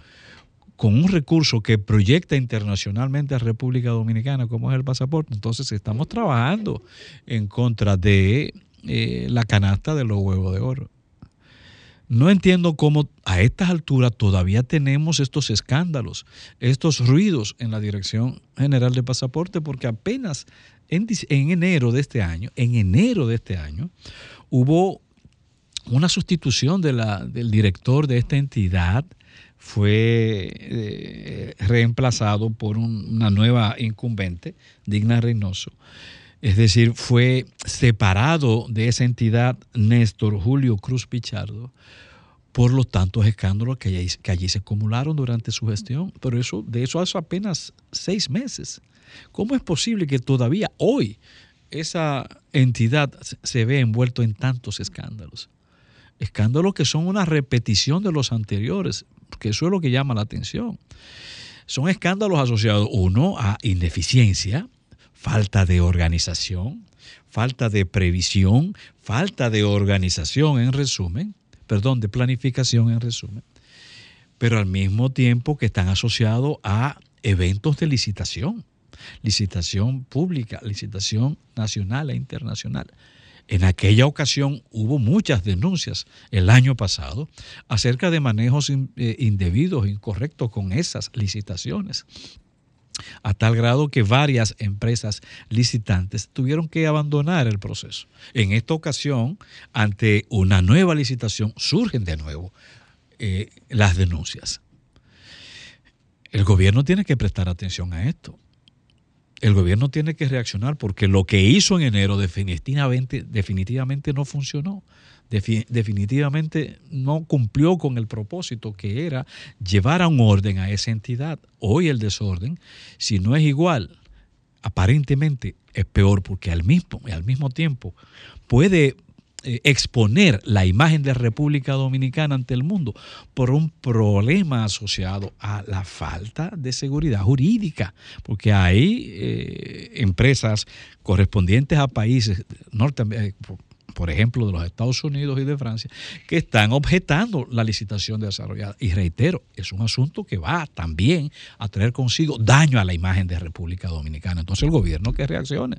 con un recurso que proyecta internacionalmente a República Dominicana como es el pasaporte, entonces estamos trabajando en contra de eh, la canasta de los huevos de oro. No entiendo cómo a estas alturas todavía tenemos estos escándalos, estos ruidos en la Dirección General de Pasaporte, porque apenas en, en, enero de este año, en enero de este año, hubo una sustitución de la, del director de esta entidad fue eh, reemplazado por un- una nueva incumbente, Digna Reynoso. Es decir, fue separado de esa entidad Néstor Julio Cruz Pichardo por los tantos escándalos que allí, se acumularon durante su gestión. Pero eso, de eso hace apenas seis meses. ¿Cómo es posible que todavía hoy esa entidad se- se ve envuelto en tantos escándalos? Escándalos que son una repetición de los anteriores, porque eso es lo que llama la atención. Son escándalos asociados, uno, a ineficiencia, falta de organización, falta de previsión, falta de organización en resumen, perdón, de planificación en resumen, pero al mismo tiempo que están asociados a eventos de licitación, licitación pública, licitación nacional e internacional. En aquella ocasión hubo muchas denuncias el año pasado acerca de manejos eh, indebidos, incorrectos con esas licitaciones a tal grado que varias empresas licitantes tuvieron que abandonar el proceso. En esta ocasión, ante una nueva licitación, surgen de nuevo eh, las denuncias. El gobierno tiene que prestar atención a esto. El gobierno tiene que reaccionar porque lo que hizo en enero definitivamente, definitivamente no funcionó. Defi- definitivamente no cumplió con el propósito que era llevar a un orden a esa entidad. Hoy el desorden, si no es igual, aparentemente es peor porque al mismo, al mismo tiempo puede eh, exponer la imagen de República Dominicana ante el mundo por un problema asociado a la falta de seguridad jurídica, porque hay eh, empresas correspondientes a países norte, eh, por- ejemplo, de los Estados Unidos y de Francia, que están objetando la licitación desarrollada. Y reitero, es un asunto que va también a traer consigo daño a la imagen de República Dominicana. Entonces el gobierno que reaccione.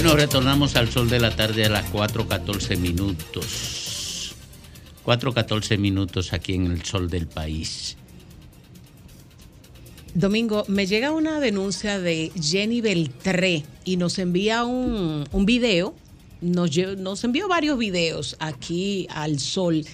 Bueno, retornamos al sol de la tarde a las 4.14 minutos. 4.14 minutos aquí en el sol del país. Domingo, me llega una denuncia de Jenny Beltré y nos envía un, un video, nos, nos envió varios videos aquí al sol.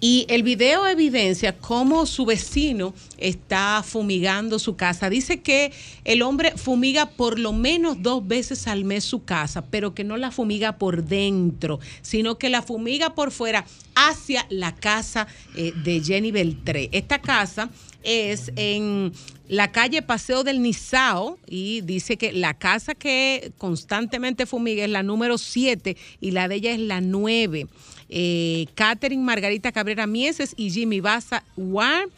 Y el video evidencia cómo su vecino está fumigando su casa. Dice que el hombre fumiga por lo menos dos veces al mes su casa, pero que no la fumiga por dentro, sino que la fumiga por fuera hacia la casa eh, de Jenny Beltré. Esta casa es en la calle Paseo del Nizao y dice que la casa que constantemente fumiga es la número 7 y la de ella es la 9. Eh, Catherine Margarita Cabrera Mieses y Jimmy Baza War.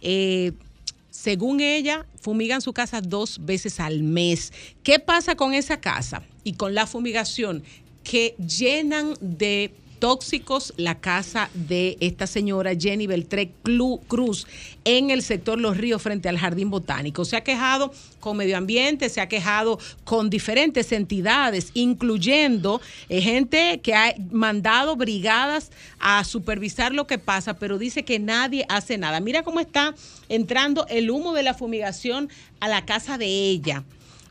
eh, según ella, fumigan su casa dos veces al mes. ¿Qué pasa con esa casa y con la fumigación? Que llenan de tóxicos la casa de esta señora Jenny Beltré Cruz en el sector Los Ríos frente al Jardín Botánico. Se ha quejado con medio ambiente, se ha quejado con diferentes entidades, incluyendo eh, gente que ha mandado brigadas a supervisar lo que pasa, pero dice que nadie hace nada. Mira cómo está entrando el humo de la fumigación a la casa de ella.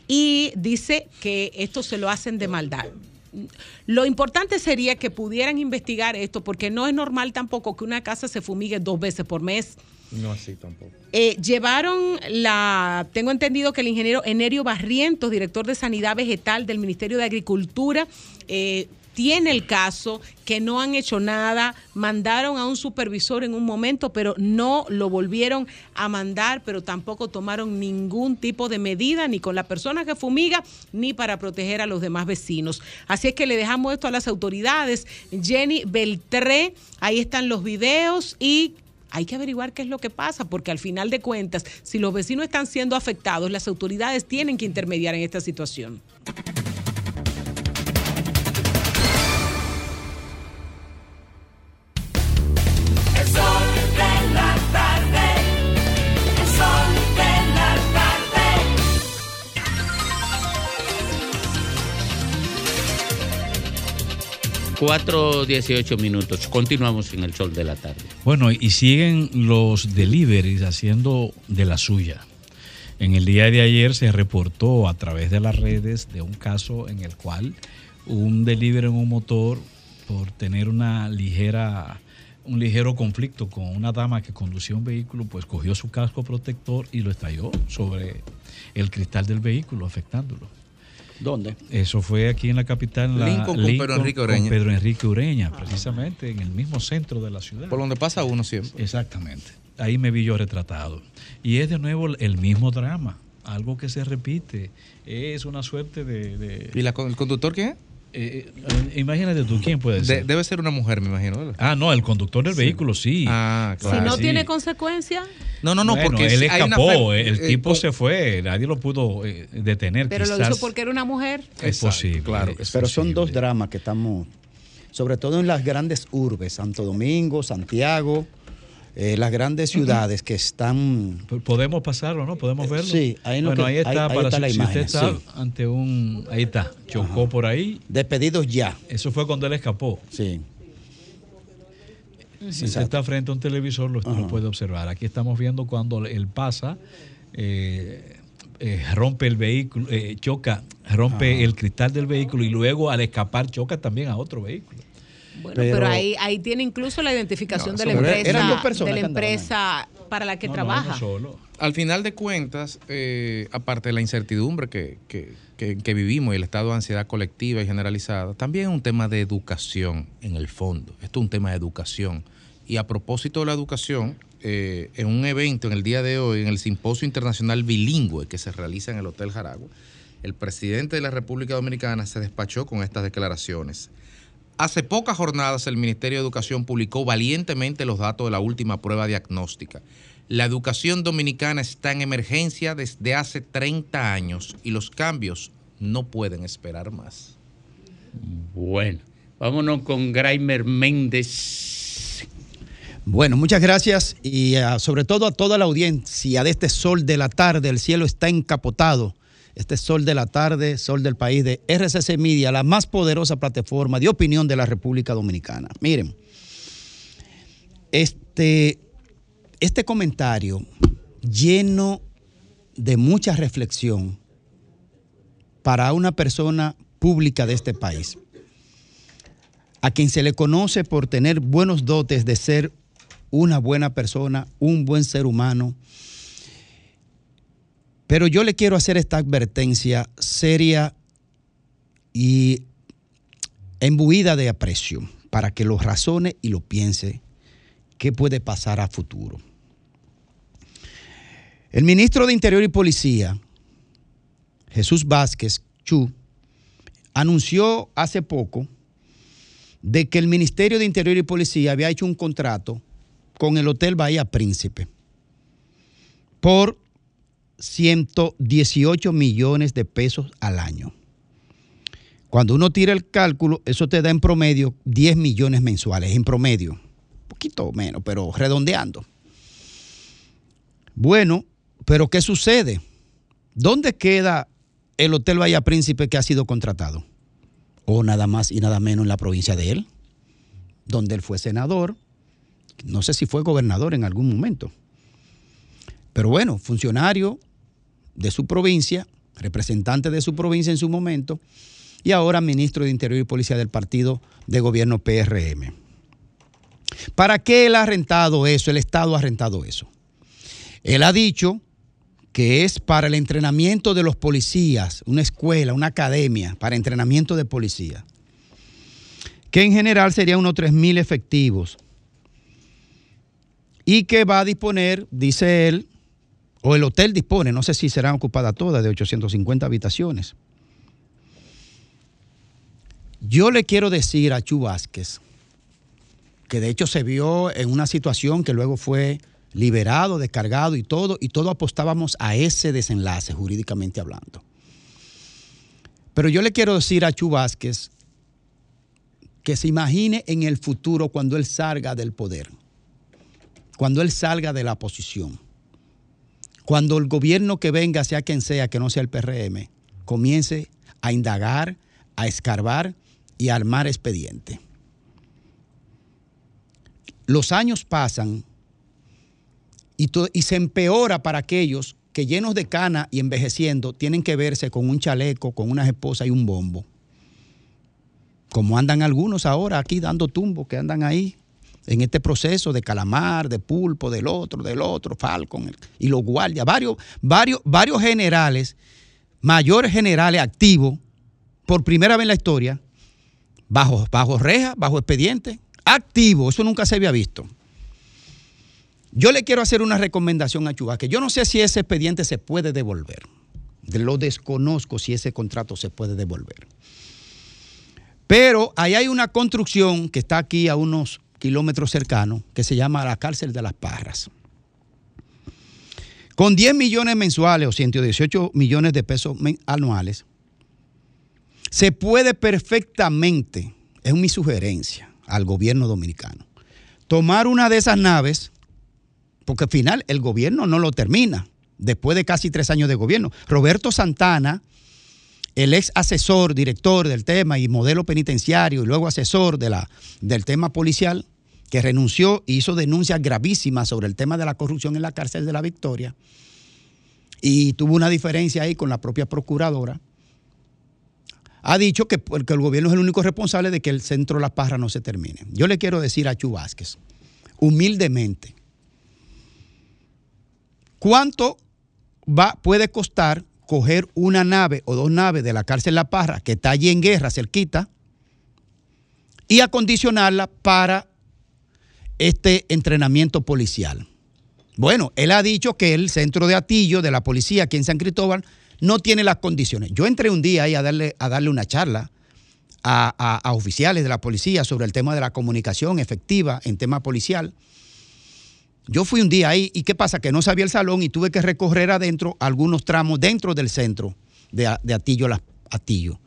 Y dice que esto se lo hacen de maldad. Lo importante sería que pudieran investigar esto, porque no es normal tampoco que una casa se fumigue dos veces por mes. No así tampoco. Eh, llevaron la, tengo entendido que el ingeniero Enerio Barrientos, director de Sanidad Vegetal del Ministerio de Agricultura, eh, tiene el caso, que no han hecho nada, mandaron a un supervisor en un momento, pero no lo volvieron a mandar, pero tampoco tomaron ningún tipo de medida, ni con la persona que fumiga, ni para proteger a los demás vecinos. Así es que le dejamos esto a las autoridades. Jenny Beltré, ahí están los videos y hay que averiguar qué es lo que pasa, porque al final de cuentas, si los vecinos están siendo afectados, las autoridades tienen que intermediar en esta situación. 4.18 minutos. Continuamos en el sol de la tarde. Bueno, y siguen los deliveries haciendo de la suya. En el día de ayer se reportó a través de las redes de un caso en el cual un delivery en un motor por tener una ligera un ligero conflicto con una dama que conducía un vehículo, pues cogió su casco protector y lo estalló sobre el cristal del vehículo, afectándolo. ¿Dónde? Eso fue aquí en la capital, en la Lincoln con Pedro Enrique con Ureña. Pedro Enrique Ureña, precisamente en el mismo centro de la ciudad. Por donde pasa uno siempre. Exactamente. Ahí me vi yo retratado. Y es de nuevo el mismo drama, algo que se repite. Es una suerte de... de- ¿Y la con- el conductor quién es? Eh, eh, imagínate tú, ¿quién puede De- ser? debe ser una mujer, me imagino. Ah, no, el conductor del Sí. vehículo sí. Ah, Si claro. no sí. tiene consecuencia, No, no, no, Bueno, porque él hay una escapó, fe- el eh, tipo se fue, nadie lo pudo eh, detener. pero lo quizás hizo porque era una mujer. es posible. claro es Pero son dos dramas que estamos, sobre todo en las grandes urbes, Santo Domingo, Santiago, eh, las grandes ciudades que están... P- Podemos pasarlo, ¿no? Podemos verlo. Sí, ahí bueno, que- ahí está, ahí- ahí para está si, la si imagen, usted está sí. ante un... Ahí está, chocó por ahí. Despedidos ya. Eso fue cuando él escapó. Sí. Si usted está frente a un televisor, lo, lo puede observar. Aquí estamos viendo cuando él pasa, eh, eh, rompe el vehículo, eh, choca, rompe el cristal del vehículo y luego al escapar choca también a otro vehículo. Bueno, pero, Pero- ahí, ahí tiene incluso la identificación No, de la empresa, eran dos personas de la empresa para la que no, trabaja. no solo. Al final de cuentas, eh, aparte de la incertidumbre que, que- que- que vivimos y el estado de ansiedad colectiva y generalizada, también es un tema de educación en el fondo. Esto es un tema de educación. Y a propósito de la educación, eh, en un evento en el día de hoy, en el Simposio Internacional Bilingüe que se realiza en el Hotel Jaragua, el presidente de la República Dominicana se despachó con estas declaraciones. Hace pocas jornadas el Ministerio de Educación publicó valientemente los datos de la última prueba diagnóstica. La educación dominicana está en emergencia desde hace 30 años y los cambios no pueden esperar más. Bueno, vámonos con Graimer Méndez. Bueno, muchas gracias y ah, sobre todo a toda la audiencia de este sol de la tarde. El cielo está encapotado. Este sol de la tarde, sol del país de RCC Media, la más poderosa plataforma de opinión de la República Dominicana. Miren, este, este comentario lleno de mucha reflexión para una persona pública de este país, a quien se le conoce por tener buenos dotes de ser una buena persona, un buen ser humano. Pero yo le quiero hacer esta advertencia seria y embuida de aprecio para que lo razone y lo piense qué puede pasar a futuro. El ministro de Interior y Policía, Jesús Vázquez Chu, anunció hace poco de que el Ministerio de Interior y Policía había hecho un contrato con el Hotel Bahía Príncipe por 118 millones de pesos al año. Cuando uno tira el cálculo, eso te da en promedio 10 millones mensuales, en promedio. Un poquito menos, pero redondeando. Bueno, pero ¿qué sucede? ¿Dónde queda el Hotel Bahía Príncipe que ha sido contratado? O nada más y nada menos en la provincia de él, donde él fue senador, no sé si fue gobernador en algún momento. Pero bueno, funcionario de su provincia, representante de su provincia en su momento, y ahora ministro de Interior y Policía del partido de gobierno PRM. ¿Para qué él ha rentado eso? El Estado ha rentado eso. Él ha dicho que es para el entrenamiento de los policías, una escuela, una academia para entrenamiento de policía, que en general serían unos 3.000 efectivos y que va a disponer, dice él, o el hotel dispone, no sé si serán ocupadas todas, de 850 habitaciones. Yo le quiero decir a Chu Vázquez, que de hecho se vio en una situación que luego fue liberado, descargado y todo, y todo apostábamos a ese desenlace jurídicamente hablando. Pero yo le quiero decir a Chu Vázquez que se imagine en el futuro cuando él salga del poder, cuando él salga de la posición, cuando el gobierno que venga, sea quien sea, que no sea el PRM, comience a indagar, a escarbar y a armar expediente. los años pasan y, y se empeora para aquellos que llenos de cana y envejeciendo tienen que verse con un chaleco, con unas esposas y un bombo. Como andan algunos ahora aquí dando tumbos, que andan ahí en este proceso de calamar, de pulpo, del otro, del otro, Falcon, y los guardias, varios, varios, varios generales, mayores generales activos, por primera vez en la historia, bajo, bajo reja, bajo expediente, activo, eso nunca se había visto. Yo le quiero hacer una recomendación a Chubasque. Yo no sé si ese expediente se puede devolver. De- Lo desconozco si ese contrato se puede devolver. Pero ahí hay una construcción que está aquí a unos kilómetros cercanos que se llama la cárcel de las Parras. Con 10 millones mensuales o 118 millones de pesos anuales, se puede perfectamente, es mi sugerencia al gobierno dominicano, tomar una de esas naves, porque al final el gobierno no lo termina, después de casi tres años de gobierno. Roberto Santana, el ex asesor, director del tema y modelo penitenciario y luego asesor de la, del tema policial, que renunció y hizo denuncias gravísimas sobre el tema de la corrupción en la cárcel de la Victoria, y tuvo una diferencia ahí con la propia procuradora, ha dicho que, que el gobierno es el único responsable de que el centro Las Parras no se termine. Yo le quiero decir a Chu Vázquez, humildemente, ¿cuánto va, puede costar coger una nave o dos naves de la cárcel La Parra, que está allí en guerra, cerquita, y acondicionarla para este entrenamiento policial? Bueno, él ha dicho que el centro de Atillo de la policía aquí en San Cristóbal no tiene las condiciones. Yo entré un día ahí a darle, a darle una charla a, a- a oficiales de la policía sobre el tema de la comunicación efectiva en tema policial. Yo fui un día ahí y ¿qué pasa? Que no sabía el salón y tuve que recorrer adentro algunos tramos dentro del centro de, A- Atillo, Las- Atillo.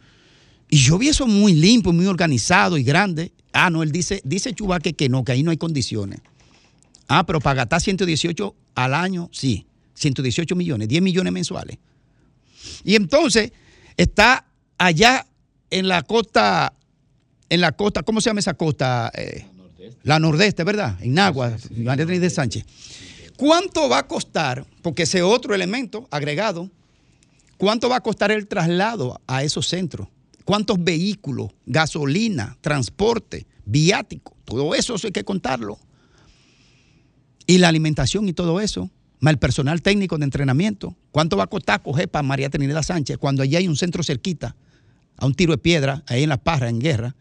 Y yo vi eso muy limpio, muy organizado y grande. Ah, no, él dice, dice Chubaque que no, que ahí no hay condiciones. Ah, pero para gastar 118 al año, sí. 118 millones, 10 millones mensuales. Y entonces está allá en la costa, en la costa, ¿cómo se llama esa costa? Eh, la nordeste, ¿verdad? En Nagua, María Trinidad Sánchez. ¿Cuánto va a costar? Porque ese otro elemento agregado, ¿cuánto va a costar el traslado a esos centros? ¿Cuántos vehículos, gasolina, transporte, viático? Todo eso, eso hay que contarlo. Y la alimentación y todo eso, más el personal técnico de entrenamiento. ¿Cuánto va a costar coger para María Trinidad Sánchez cuando allí hay un centro cerquita, a un tiro de piedra, ahí en La Parra, en guerra?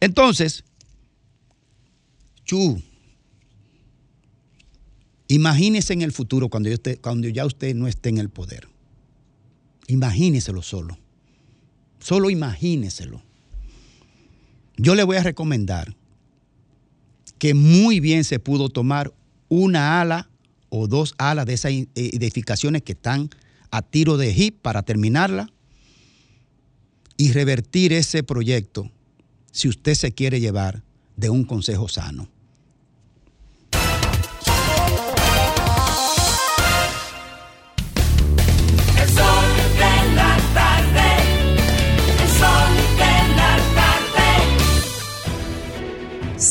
Entonces, Chu, imagínese en el futuro cuando, ya usted no esté en el poder. Imagíneselo solo. Solo imagíneselo. Yo le voy a recomendar que muy bien se pudo tomar una ala o dos alas de esas edificaciones que están a tiro de hip para terminarla y revertir ese proyecto si usted se quiere llevar de un consejo sano.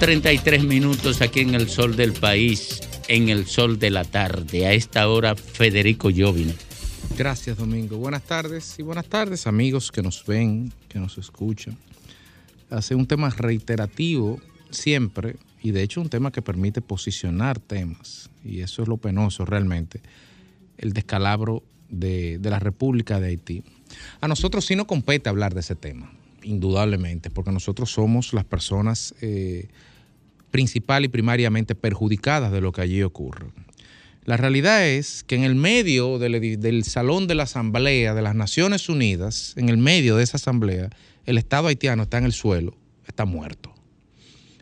Cuatro treinta y tres minutos aquí en el sol del país, en el sol de la tarde. A esta hora, Federico Llovine. Gracias, Domingo. Buenas tardes y buenas tardes, amigos que nos ven, que nos escuchan. Hace un tema reiterativo siempre y de hecho un tema que permite posicionar temas y eso es lo penoso realmente, el descalabro de, de la República de Haití. A nosotros sí nos compete hablar de ese tema, indudablemente, porque nosotros somos las personas eh, principal y primariamente perjudicadas de lo que allí ocurre. La realidad es que en el medio del, salón de la Asamblea de las Naciones Unidas, en el medio de esa asamblea, el Estado haitiano está en el suelo, está muerto.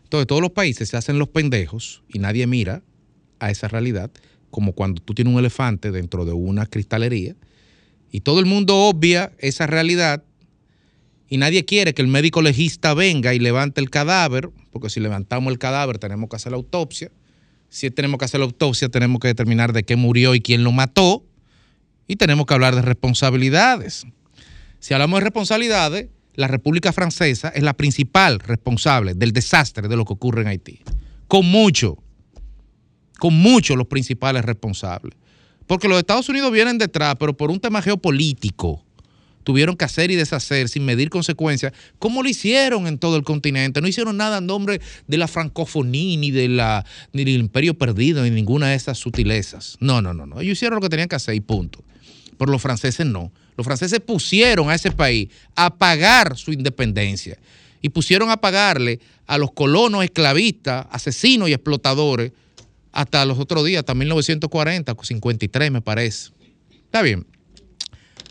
Entonces todos los países se hacen los pendejos y nadie mira a esa realidad, como cuando tú tienes un elefante dentro de una cristalería y todo el mundo obvia esa realidad y nadie quiere que el médico legista venga y levante el cadáver, porque si levantamos el cadáver tenemos que hacer la autopsia. Si tenemos que hacer la autopsia, tenemos que determinar de qué murió y quién lo mató. Y tenemos que hablar de responsabilidades. Si hablamos de responsabilidades, la República Francesa es la principal responsable del desastre de lo que ocurre en Haití. Con mucho, con mucho los principales responsables. Porque los Estados Unidos vienen detrás, pero por un tema geopolítico tuvieron que hacer y deshacer sin medir consecuencias, como lo hicieron en todo el continente. No hicieron nada en nombre de la francofonía, ni, de la, ni del imperio perdido, ni ninguna de esas sutilezas. No, no, no, no. Ellos hicieron lo que tenían que hacer y punto. Pero los franceses no. Los franceses pusieron a ese país a pagar su independencia y pusieron a pagarle a los colonos esclavistas, asesinos y explotadores hasta los otros días, hasta 1940, 53 me parece. Está bien.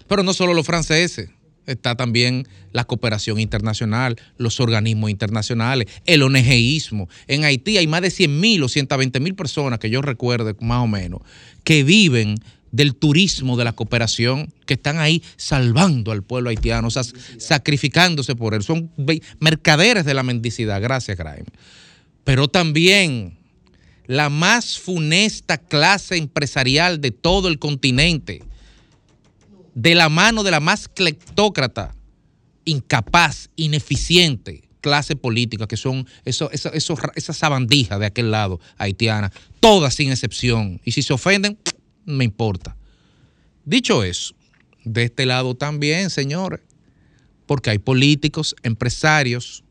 Pero no solo los franceses, está también la cooperación internacional, los organismos internacionales, el ONGismo. En Haití hay más de 100 mil o 120 mil personas, que yo recuerde más o menos, que viven del turismo de la cooperación, que están ahí salvando al pueblo haitiano, o sea, sacrificándose por él. Son mercaderes de la mendicidad. Gracias, Graeme. Pero también la más funesta clase empresarial de todo el continente, de la mano de la más cleptócrata, incapaz, ineficiente clase política, que son eso, esas sabandijas de aquel lado haitiana, todas sin excepción. Y si se ofenden, me importa. Dicho eso, de este lado también, señores, porque hay políticos, empresarios,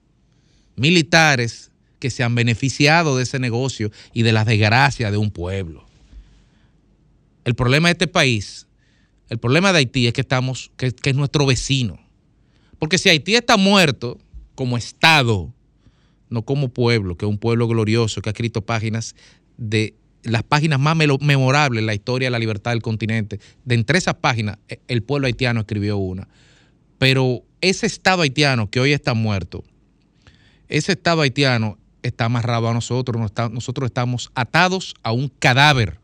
militares que se han beneficiado de ese negocio y de las desgracias de un pueblo. El problema de este país, el problema de Haití es que estamos, que, es nuestro vecino. Porque si Haití está muerto como Estado, no como pueblo, que es un pueblo glorioso que ha escrito páginas de las páginas más memorables en la historia de la libertad del continente. De entre esas páginas, e- el pueblo haitiano escribió una. Pero ese Estado haitiano que hoy está muerto, ese Estado haitiano está amarrado a nosotros, nosotros estamos atados a un cadáver.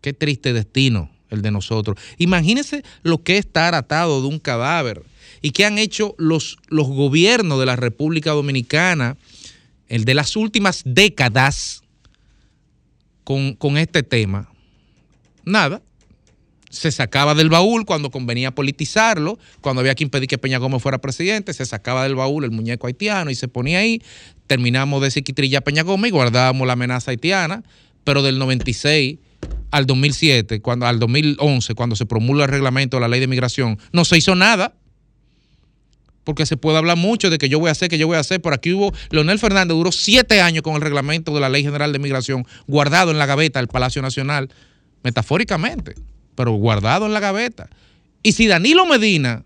Qué triste destino el de nosotros. Imagínense lo que es estar atado de un cadáver y qué han hecho los, los gobiernos de la República Dominicana, el de las últimas décadas, con, con este tema. Nada. Se sacaba del baúl cuando convenía politizarlo, cuando había que impedir que Peña Gómez fuera presidente, se sacaba del baúl el muñeco haitiano y se ponía ahí. Terminamos de psiquitrilla a Peña Gómez y guardábamos la amenaza haitiana, pero del 96 al 2007, cuando, al 2011, cuando se promulga el reglamento de la ley de migración, no se hizo nada. Porque se puede hablar mucho de que yo voy a hacer, que yo voy a hacer. Por aquí hubo, Leonel Fernández duró siete años con el reglamento de la Ley General de Migración guardado en la gaveta del Palacio Nacional, metafóricamente, pero guardado en la gaveta. Y si Danilo Medina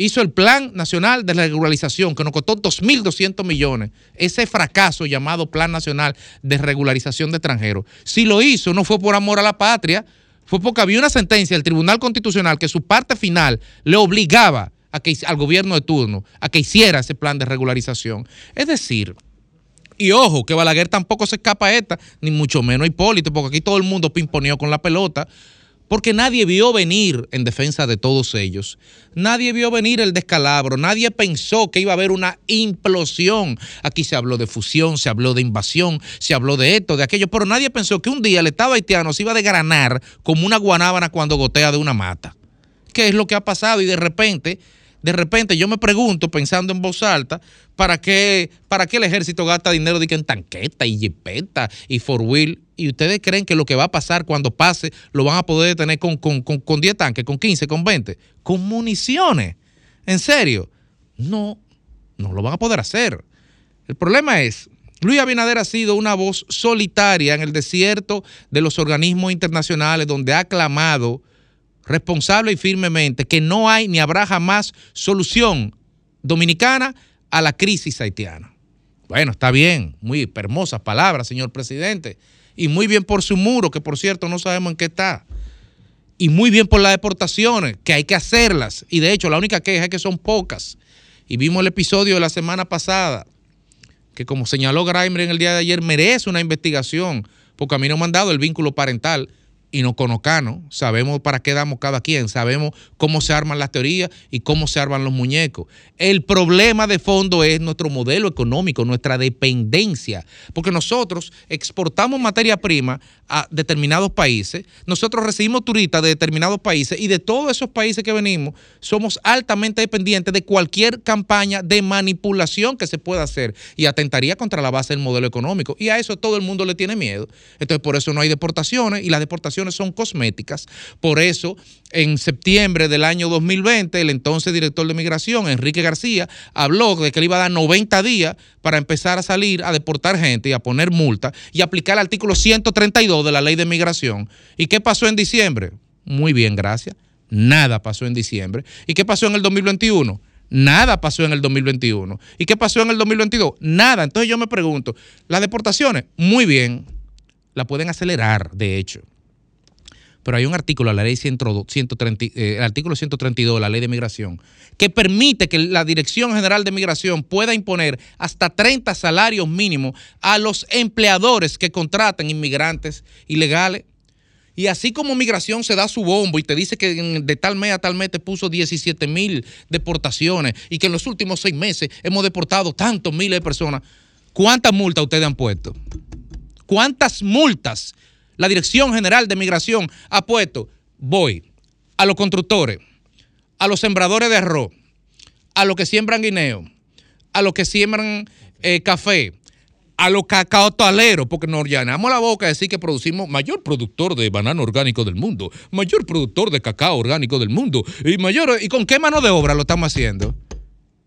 hizo el Plan Nacional de Regularización, que nos costó 2.200 millones, ese fracaso llamado Plan Nacional de Regularización de Extranjeros, si lo hizo no fue por amor a la patria, fue porque había una sentencia del Tribunal Constitucional que su parte final le obligaba a que, al gobierno de turno a que hiciera ese plan de regularización. Es decir, y ojo, que Balaguer tampoco se escapa a esta, ni mucho menos Hipólito, porque aquí todo el mundo pimponeó con la pelota, porque nadie vio venir en defensa de todos ellos. Nadie vio venir el descalabro, nadie pensó que iba a haber una implosión. Aquí se habló de fusión, se habló de invasión, se habló de esto, de aquello, pero nadie pensó que un día el Estado haitiano se iba a desgranar como una guanábana cuando gotea de una mata. ¿Qué es lo que ha pasado? Y de repente, de repente yo me pregunto, pensando en voz alta, ¿para qué, para qué el ejército gasta dinero de en tanqueta y jipeta y four wheel? ¿Y ustedes creen que lo que va a pasar cuando pase lo van a poder tener con, con, con, con 10 tanques, con 15, con 20? Con municiones. ¿En serio? No, no lo van a poder hacer. El problema es, Luis Abinader ha sido una voz solitaria en el desierto de los organismos internacionales donde ha clamado responsable y firmemente que no hay ni habrá jamás solución dominicana a la crisis haitiana. Bueno, está bien, muy hermosas palabras, señor presidente. Y muy bien por su muro, que por cierto no sabemos en qué está. Y muy bien por las deportaciones, que hay que hacerlas. Y de hecho, la única queja es que son pocas. Y vimos el episodio de la semana pasada, que como señaló Grimer en el día de ayer, merece una investigación, porque a mí no me han dado el vínculo parental y no conocano, sabemos para qué damos cada quien, sabemos cómo se arman las teorías y cómo se arman los muñecos. El problema de fondo es nuestro modelo económico, nuestra dependencia, porque nosotros exportamos materia prima a determinados países, nosotros recibimos turistas de determinados países y de todos esos países que venimos somos altamente dependientes de cualquier campaña de manipulación que se pueda hacer y atentaría contra la base del modelo económico. Y a eso todo el mundo le tiene miedo. Entonces por eso no hay deportaciones y las deportaciones son cosméticas. Por eso, en septiembre del año 2020, el entonces director de migración, Enrique García, habló de que le iba a dar 90 días para empezar a salir a deportar gente y a poner multa y aplicar el artículo 132 de la ley de migración. ¿Y qué pasó en diciembre? Muy bien, gracias. Nada pasó en diciembre. ¿Y qué pasó en el 2021? Nada pasó en el 2021. ¿Y qué pasó en el 2022? Nada. Entonces yo me pregunto, las deportaciones, muy bien, la pueden acelerar, de hecho pero hay un artículo, la ley 130, eh, el artículo 132 de la ley de migración, que permite que la Dirección General de Migración pueda imponer hasta 30 salarios mínimos a los empleadores que contratan inmigrantes ilegales. Y así como migración se da su bombo y te dice que de tal mes a tal mes te puso 17 mil deportaciones y que en los últimos seis meses hemos deportado tantos miles de personas, ¿cuántas multas ustedes han puesto? ¿Cuántas multas la Dirección General de Migración ha puesto, voy a los constructores, a los sembradores de arroz, a los que siembran guineo, a los que siembran eh, café, a los cacaotaleros, porque nos llenamos la boca de decir que producimos mayor productor de banano orgánico del mundo, mayor productor de cacao orgánico del mundo, y mayor, ¿y con qué mano de obra lo estamos haciendo?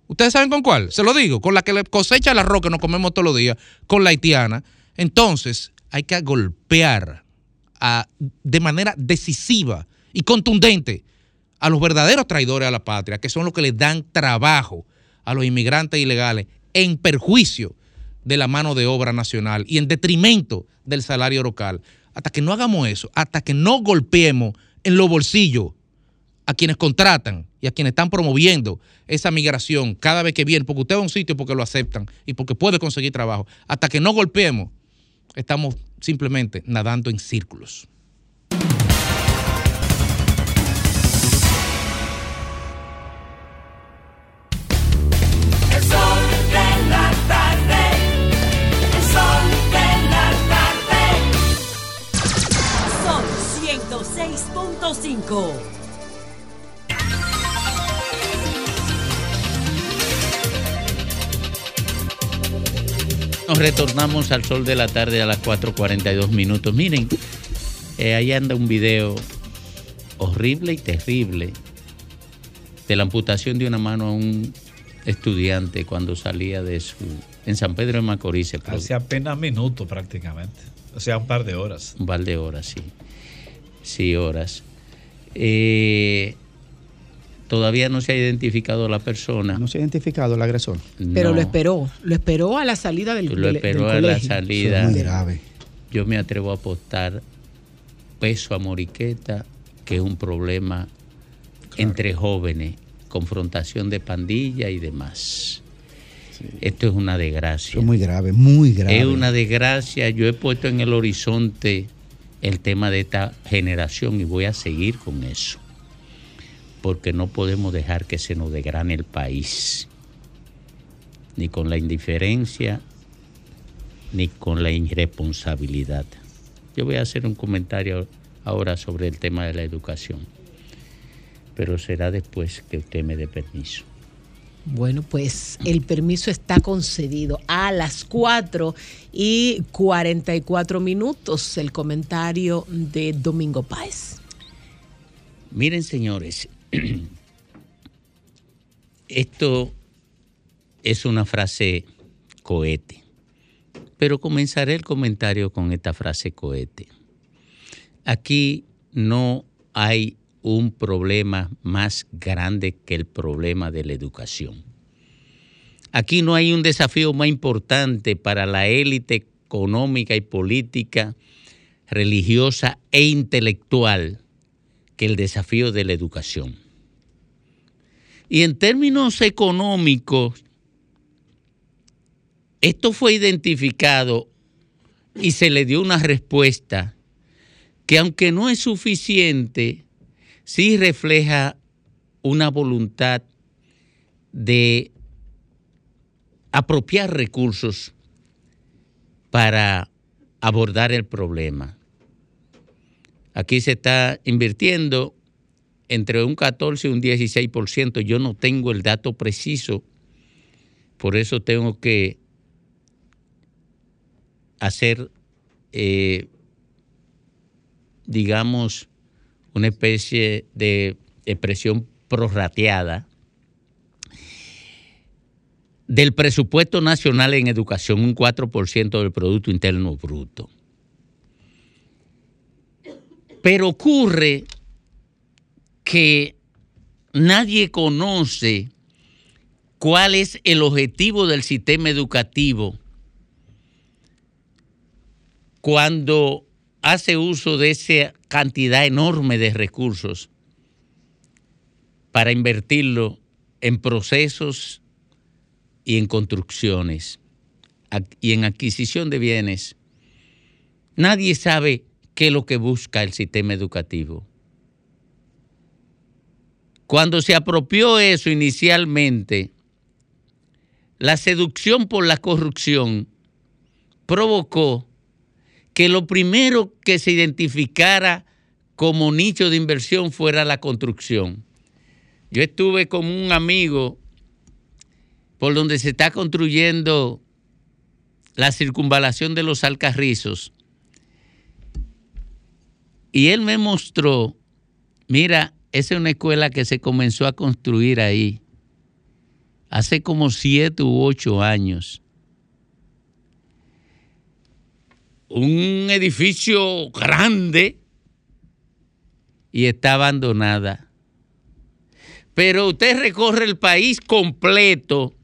¿Ustedes saben con cuál? Se lo digo, con la que cosecha el arroz que nos comemos todos los días, con la haitiana. Entonces, hay que golpear de manera decisiva y contundente a los verdaderos traidores a la patria, que son los que le dan trabajo a los inmigrantes ilegales en perjuicio de la mano de obra nacional y en detrimento del salario local. Hasta que no hagamos eso, hasta que no golpeemos en los bolsillos a quienes contratan y a quienes están promoviendo esa migración cada vez que viene, porque usted va a un sitio porque lo aceptan y porque puede conseguir trabajo, hasta que no golpeemos, estamos simplemente nadando en círculos. Son 106.5 Nos retornamos al sol de la tarde a las 4.42 minutos. Miren, eh, ahí anda un video horrible y terrible de la amputación de una mano a un estudiante cuando salía de su... en San Pedro de Macorís. se. Hace apenas minutos prácticamente. O sea, un par de horas. Un par de horas, sí. Sí, horas. Eh, todavía no se ha identificado la persona. No se ha identificado el agresor. Pero No. lo esperó, lo esperó a la salida del, Lo esperó del a la salida. Eso es muy grave. Yo me atrevo a apostar peso a Moriqueta, que es un problema entre jóvenes, confrontación de pandilla y demás. Esto es una desgracia. Es muy grave, muy grave. Es una desgracia. Yo he puesto en el horizonte el tema de esta generación y voy a seguir con eso. Porque no podemos dejar que se nos degrane el país. Ni con la indiferencia, ni con la irresponsabilidad. Yo voy a hacer un comentario ahora sobre el tema de la educación. Pero será después que usted me dé permiso. Bueno, pues el permiso está concedido a las 4 y 44 minutos. El comentario de Domingo Páez. Miren, señores, esto es una frase cohete, pero comenzaré el comentario con esta frase cohete. Aquí no hay un problema más grande que el problema de la educación. Aquí no hay un desafío más importante para la élite económica y política, religiosa e intelectual que el desafío de la educación. Y en términos económicos, esto fue identificado y se le dio una respuesta que aunque no es suficiente, sí refleja una voluntad de apropiar recursos para abordar el problema. Aquí se está invirtiendo entre un 14 y un 16%. Yo no tengo el dato preciso, por eso tengo que hacer, eh, digamos, una especie de expresión prorrateada del presupuesto nacional en educación, un 4% del Producto Interno Bruto. Pero ocurre que nadie conoce cuál es el objetivo del sistema educativo cuando hace uso de esa cantidad enorme de recursos para invertirlo en procesos y en construcciones y en adquisición de bienes. Nadie sabe qué es lo que busca el sistema educativo. Cuando se apropió eso inicialmente, la seducción por la corrupción provocó que lo primero que se identificara como nicho de inversión fuera la construcción. Yo estuve con un amigo por donde se está construyendo la circunvalación de los Alcarrizos. Y él me mostró, mira, esa es una escuela que se comenzó a construir ahí hace como siete u ocho años. Un edificio grande y está abandonada. Pero usted recorre el país completo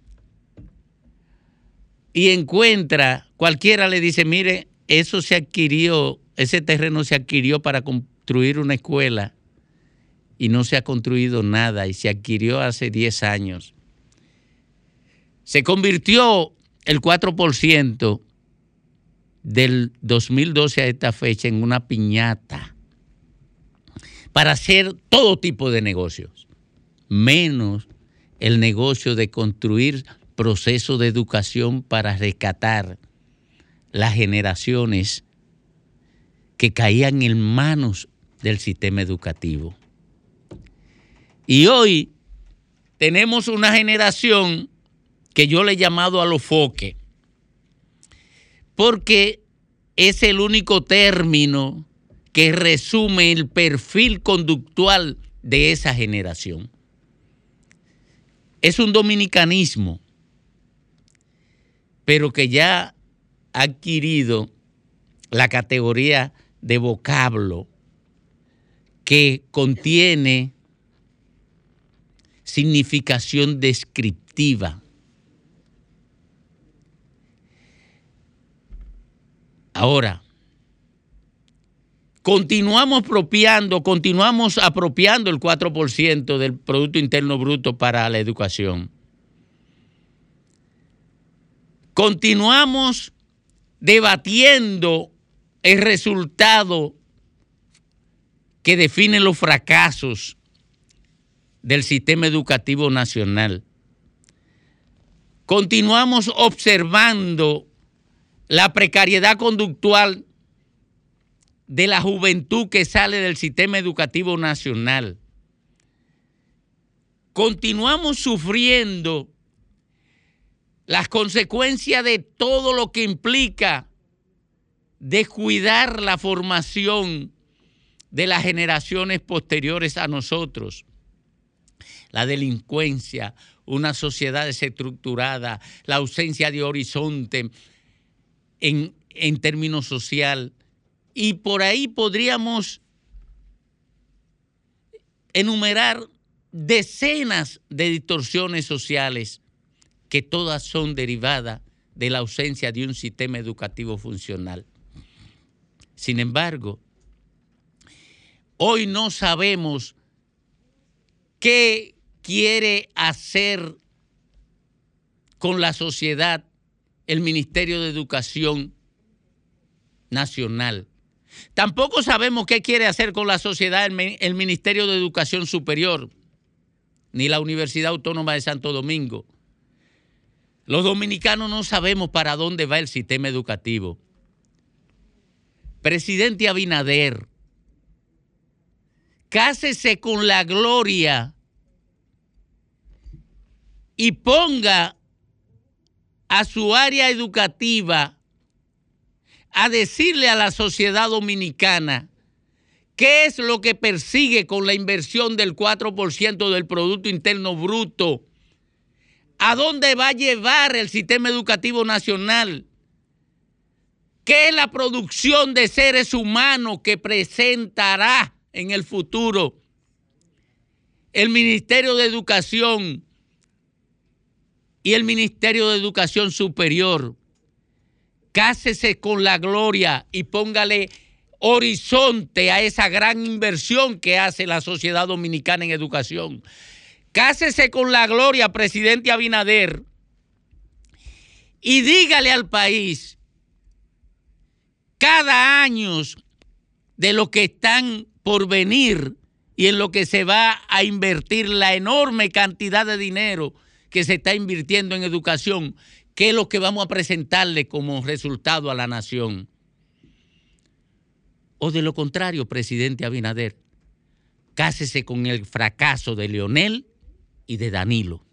y encuentra, cualquiera le dice, mire, eso se adquirió, ese terreno se adquirió para construir una escuela y no se ha construido nada y se adquirió hace 10 años. Se convirtió el 4% del 2012 a esta fecha en una piñata para hacer todo tipo de negocios, menos el negocio de construir proceso de educación para rescatar las generaciones que caían en manos del sistema educativo. Y hoy tenemos una generación que yo le he llamado a los foques, porque es el único término que resume el perfil conductual de esa generación. Es un dominicanismo pero que ya ha adquirido la categoría de vocablo que contiene significación descriptiva. Ahora, continuamos apropiando, continuamos apropiando el 4% del Producto Interno Bruto para la educación. Continuamos debatiendo el resultado que define los fracasos del sistema educativo nacional. Continuamos observando la precariedad conductual de la juventud que sale del sistema educativo nacional. Continuamos sufriendo las consecuencias de todo lo que implica descuidar la formación de las generaciones posteriores a nosotros. La delincuencia, una sociedad desestructurada, la ausencia de horizonte en, en términos social. Y por ahí podríamos enumerar decenas de distorsiones sociales que todas son derivadas de la ausencia de un sistema educativo funcional. Sin embargo, hoy no sabemos qué quiere hacer con la sociedad el Ministerio de Educación Nacional. Tampoco sabemos qué quiere hacer con la sociedad el, mi- el Ministerio de Educación Superior, ni la Universidad Autónoma de Santo Domingo. Los dominicanos no sabemos para dónde va el sistema educativo. Presidente Abinader, cásese con la gloria y ponga a su área educativa a decirle a la sociedad dominicana qué es lo que persigue con la inversión del 4% del Producto Interno Bruto, a dónde va a llevar el sistema educativo nacional, qué es la producción de seres humanos que presentará en el futuro. El Ministerio de Educación y el Ministerio de Educación Superior. Cásese con la gloria y póngale horizonte a esa gran inversión que hace la sociedad dominicana en educación. Cásese con la gloria, presidente Abinader, y dígale al país cada año de lo que están por venir y en lo que se va a invertir la enorme cantidad de dinero que se está invirtiendo en educación, qué es lo que vamos a presentarle como resultado a la nación. O de lo contrario, presidente Abinader, cásese con el fracaso de Leonel y de Danilo.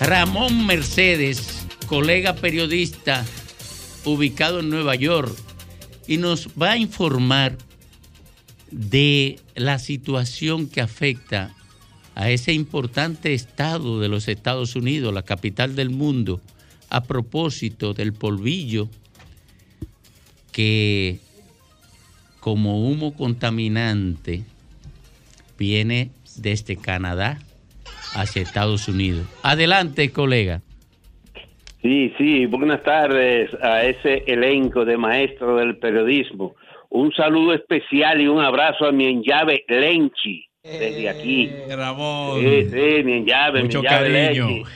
Ramón Mercedes, colega periodista ubicado en Nueva York, y nos va a informar de la situación que afecta a ese importante estado de los Estados Unidos, la capital del mundo, a propósito del polvillo que como humo contaminante viene desde Canadá hacia Estados Unidos. Adelante, colega. Sí, sí, buenas tardes a ese elenco de maestros del periodismo. Un saludo especial y un abrazo a mi enllave Lenchi, desde aquí. Ramón. Sí, sí, mi enllave, Mucho mi enllave cariño. Lenchi.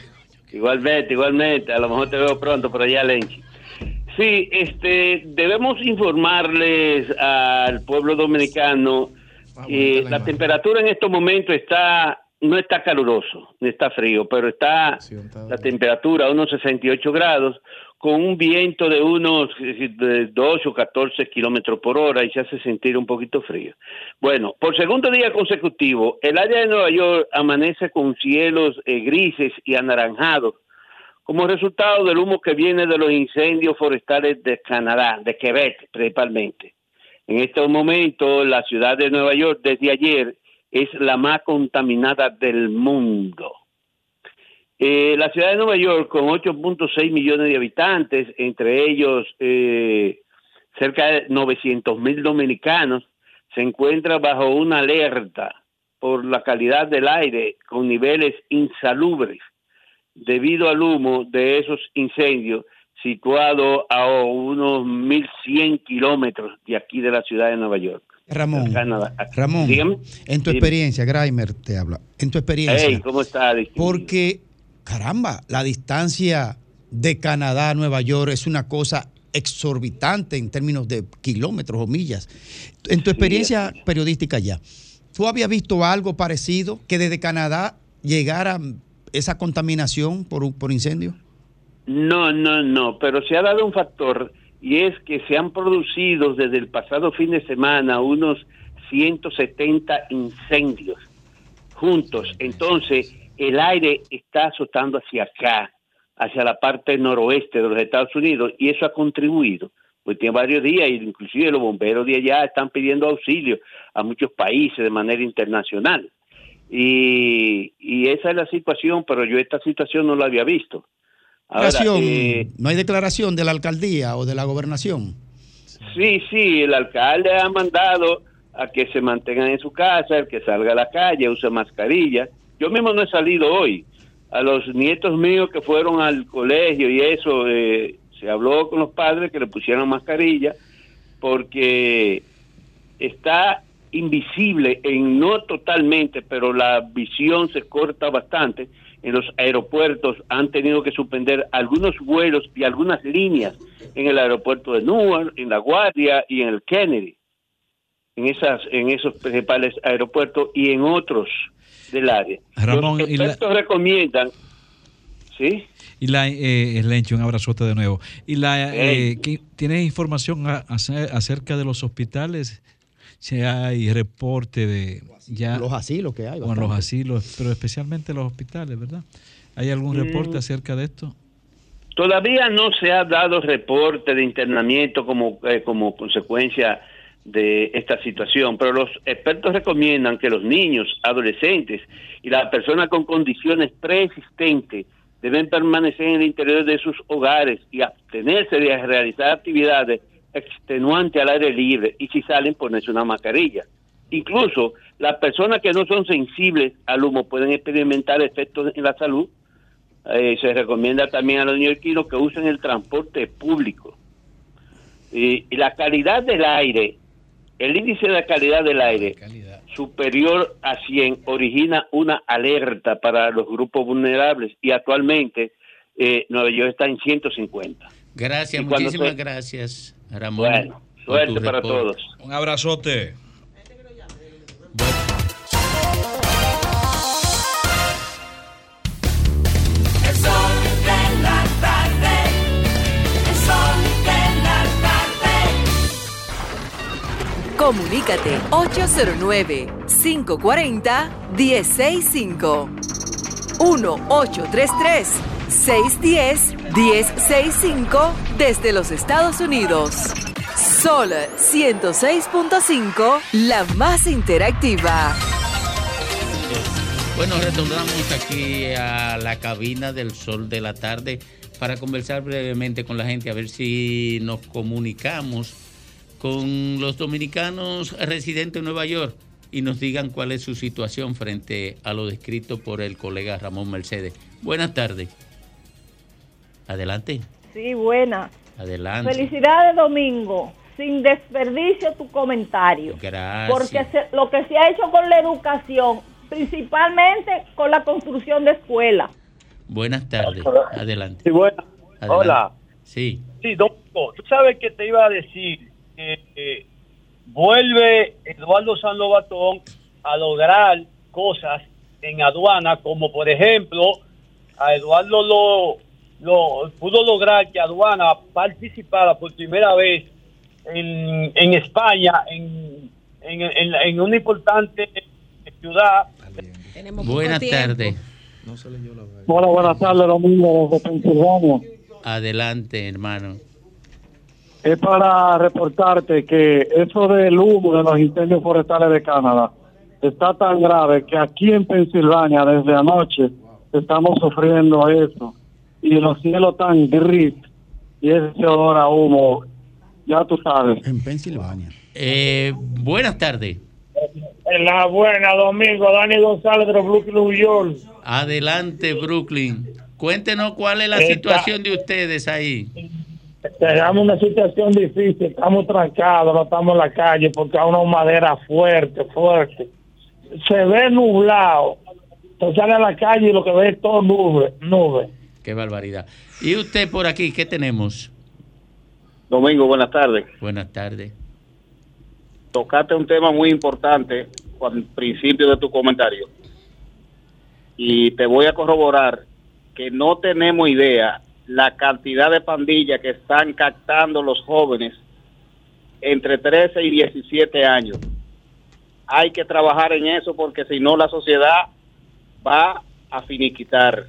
Igualmente, igualmente, a lo mejor te veo pronto por allá, Lenchi. Sí, este, debemos informarles al pueblo dominicano que la temperatura en estos momentos está no está caluroso, ni está frío, pero está la temperatura a unos 68 grados con un viento de unos eh, de 12 o 14 kilómetros por hora y se hace sentir un poquito frío. Bueno, por segundo día consecutivo, el área de Nueva York amanece con cielos eh, grises y anaranjados como resultado del humo que viene de los incendios forestales de Canadá, de Quebec principalmente. En estos momentos, la ciudad de Nueva York desde ayer es la más contaminada del mundo. Eh, la ciudad de Nueva York, con 8.6 millones de habitantes, entre ellos eh, cerca de 900 mil dominicanos, se encuentra bajo una alerta por la calidad del aire con niveles insalubres debido al humo de esos incendios situado a unos 1.100 kilómetros de aquí de la ciudad de Nueva York. Ramón, Canadá. Ramón, Dígame. en tu experiencia, Graimer te habla, en tu experiencia, Hey, ¿cómo está? porque, caramba, la distancia de Canadá a Nueva York es una cosa exorbitante en términos de kilómetros o millas. En tu experiencia periodística ya, ¿tú habías visto algo parecido que desde Canadá llegara esa contaminación por, por incendio? No, no, no, pero se ha dado un factor y es que se han producido desde el pasado fin de semana unos 170 incendios juntos. Entonces, el aire está azotando hacia acá, hacia la parte noroeste de los Estados Unidos, y eso ha contribuido pues tiene varios días y inclusive los bomberos de allá están pidiendo auxilio a muchos países de manera internacional. Y, y esa es la situación, pero yo esta situación no la había visto. Ahora, eh, no hay declaración de la alcaldía o de la gobernación. Sí, sí, el alcalde ha mandado a que se mantengan en su casa, el que salga a la calle, use mascarilla. Yo mismo no he salido hoy. A los nietos míos que fueron al colegio y eso, eh, se habló con los padres que le pusieran mascarilla porque está invisible, en no totalmente, pero la visión se corta bastante. En los aeropuertos han tenido que suspender algunos vuelos y algunas líneas en el aeropuerto de Newark, en La Guardia y en el Kennedy, en esas, en esos principales aeropuertos y en otros del área. Ramón, los y la- expertos recomiendan, ¿sí? Y la, eh, Lencho, un abrazote de nuevo. Y la, eh, ¿qué- ¿Tienes información a- ace- acerca de los hospitales? Si hay reporte de ya Los asilos que hay. con los asilos, pero especialmente los hospitales, ¿verdad? ¿Hay algún Mm. reporte acerca de esto? Todavía no se ha dado reporte de internamiento como, eh, como consecuencia de esta situación, pero los expertos recomiendan que los niños, adolescentes y las personas con condiciones preexistentes deben permanecer en el interior de sus hogares y abstenerse de realizar actividades extenuantes al aire libre y si salen ponerse una mascarilla. Incluso las personas que no son sensibles al humo pueden experimentar efectos en la salud eh, se recomienda también a los neoyorquinos que usen el transporte público. Y, y la calidad del aire, el índice de calidad del aire superior a 100 origina una alerta para los grupos vulnerables y actualmente eh, Nueva York está en 150. Gracias, Y muchísimas se- gracias, Ramón. Bueno, suerte para todos. Un abrazote. Comunícate 809-540-1065. 1-833-610-1065 desde los Estados Unidos. Sol 106.5, la más interactiva. Bueno, retornamos aquí a la cabina del sol de la tarde para conversar brevemente con la gente, a ver si nos comunicamos con los dominicanos residentes en Nueva York y nos digan cuál es su situación frente a lo descrito por el colega Ramón Mercedes. Buenas tardes. Adelante, Sí, buena. adelante. Felicidades, Domingo. Sin desperdicio tu comentario. Gracias. Porque se- lo que se ha hecho con la educación, principalmente con la construcción de escuelas. Buenas tardes. Adelante. Sí, bueno. Adelante. Hola. Sí. Sí, Domingo, tú sabes que te iba a decir que eh, vuelve Eduardo San Lobatón a lograr cosas en aduana, como por ejemplo, a Eduardo lo, lo pudo lograr que aduana participara por primera vez en, en España, en, en, en- en una importante ciudad. Buenas tardes. Hola, buenas tardes, Domingo, desde Pensilvania. Adelante, hermano. Es para reportarte que eso del humo de los incendios forestales de Canadá está tan grave que aquí en Pensilvania desde anoche estamos sufriendo eso y los cielos tan gris y ese olor a humo, ya tú sabes. En Pensilvania. Eh, buenas tardes. En la buena, Domingo, Dani González de Brooklyn, New York. Adelante, Brooklyn. Cuéntenos cuál es la situación de ustedes ahí. Tenemos una situación difícil, estamos trancados, no estamos en la calle porque hay una madera fuerte, fuerte. Se ve nublado. Tú sales a la calle y lo que ves es todo nube, nube. Qué barbaridad. ¿Y usted por aquí qué tenemos? Domingo, buenas tardes. Buenas tardes. Tocaste un tema muy importante al principio de tu comentario. Y te voy a corroborar que no tenemos idea la cantidad de pandillas que están captando los jóvenes entre 13 y 17 años. Hay que trabajar en eso porque si no la sociedad va a finiquitar.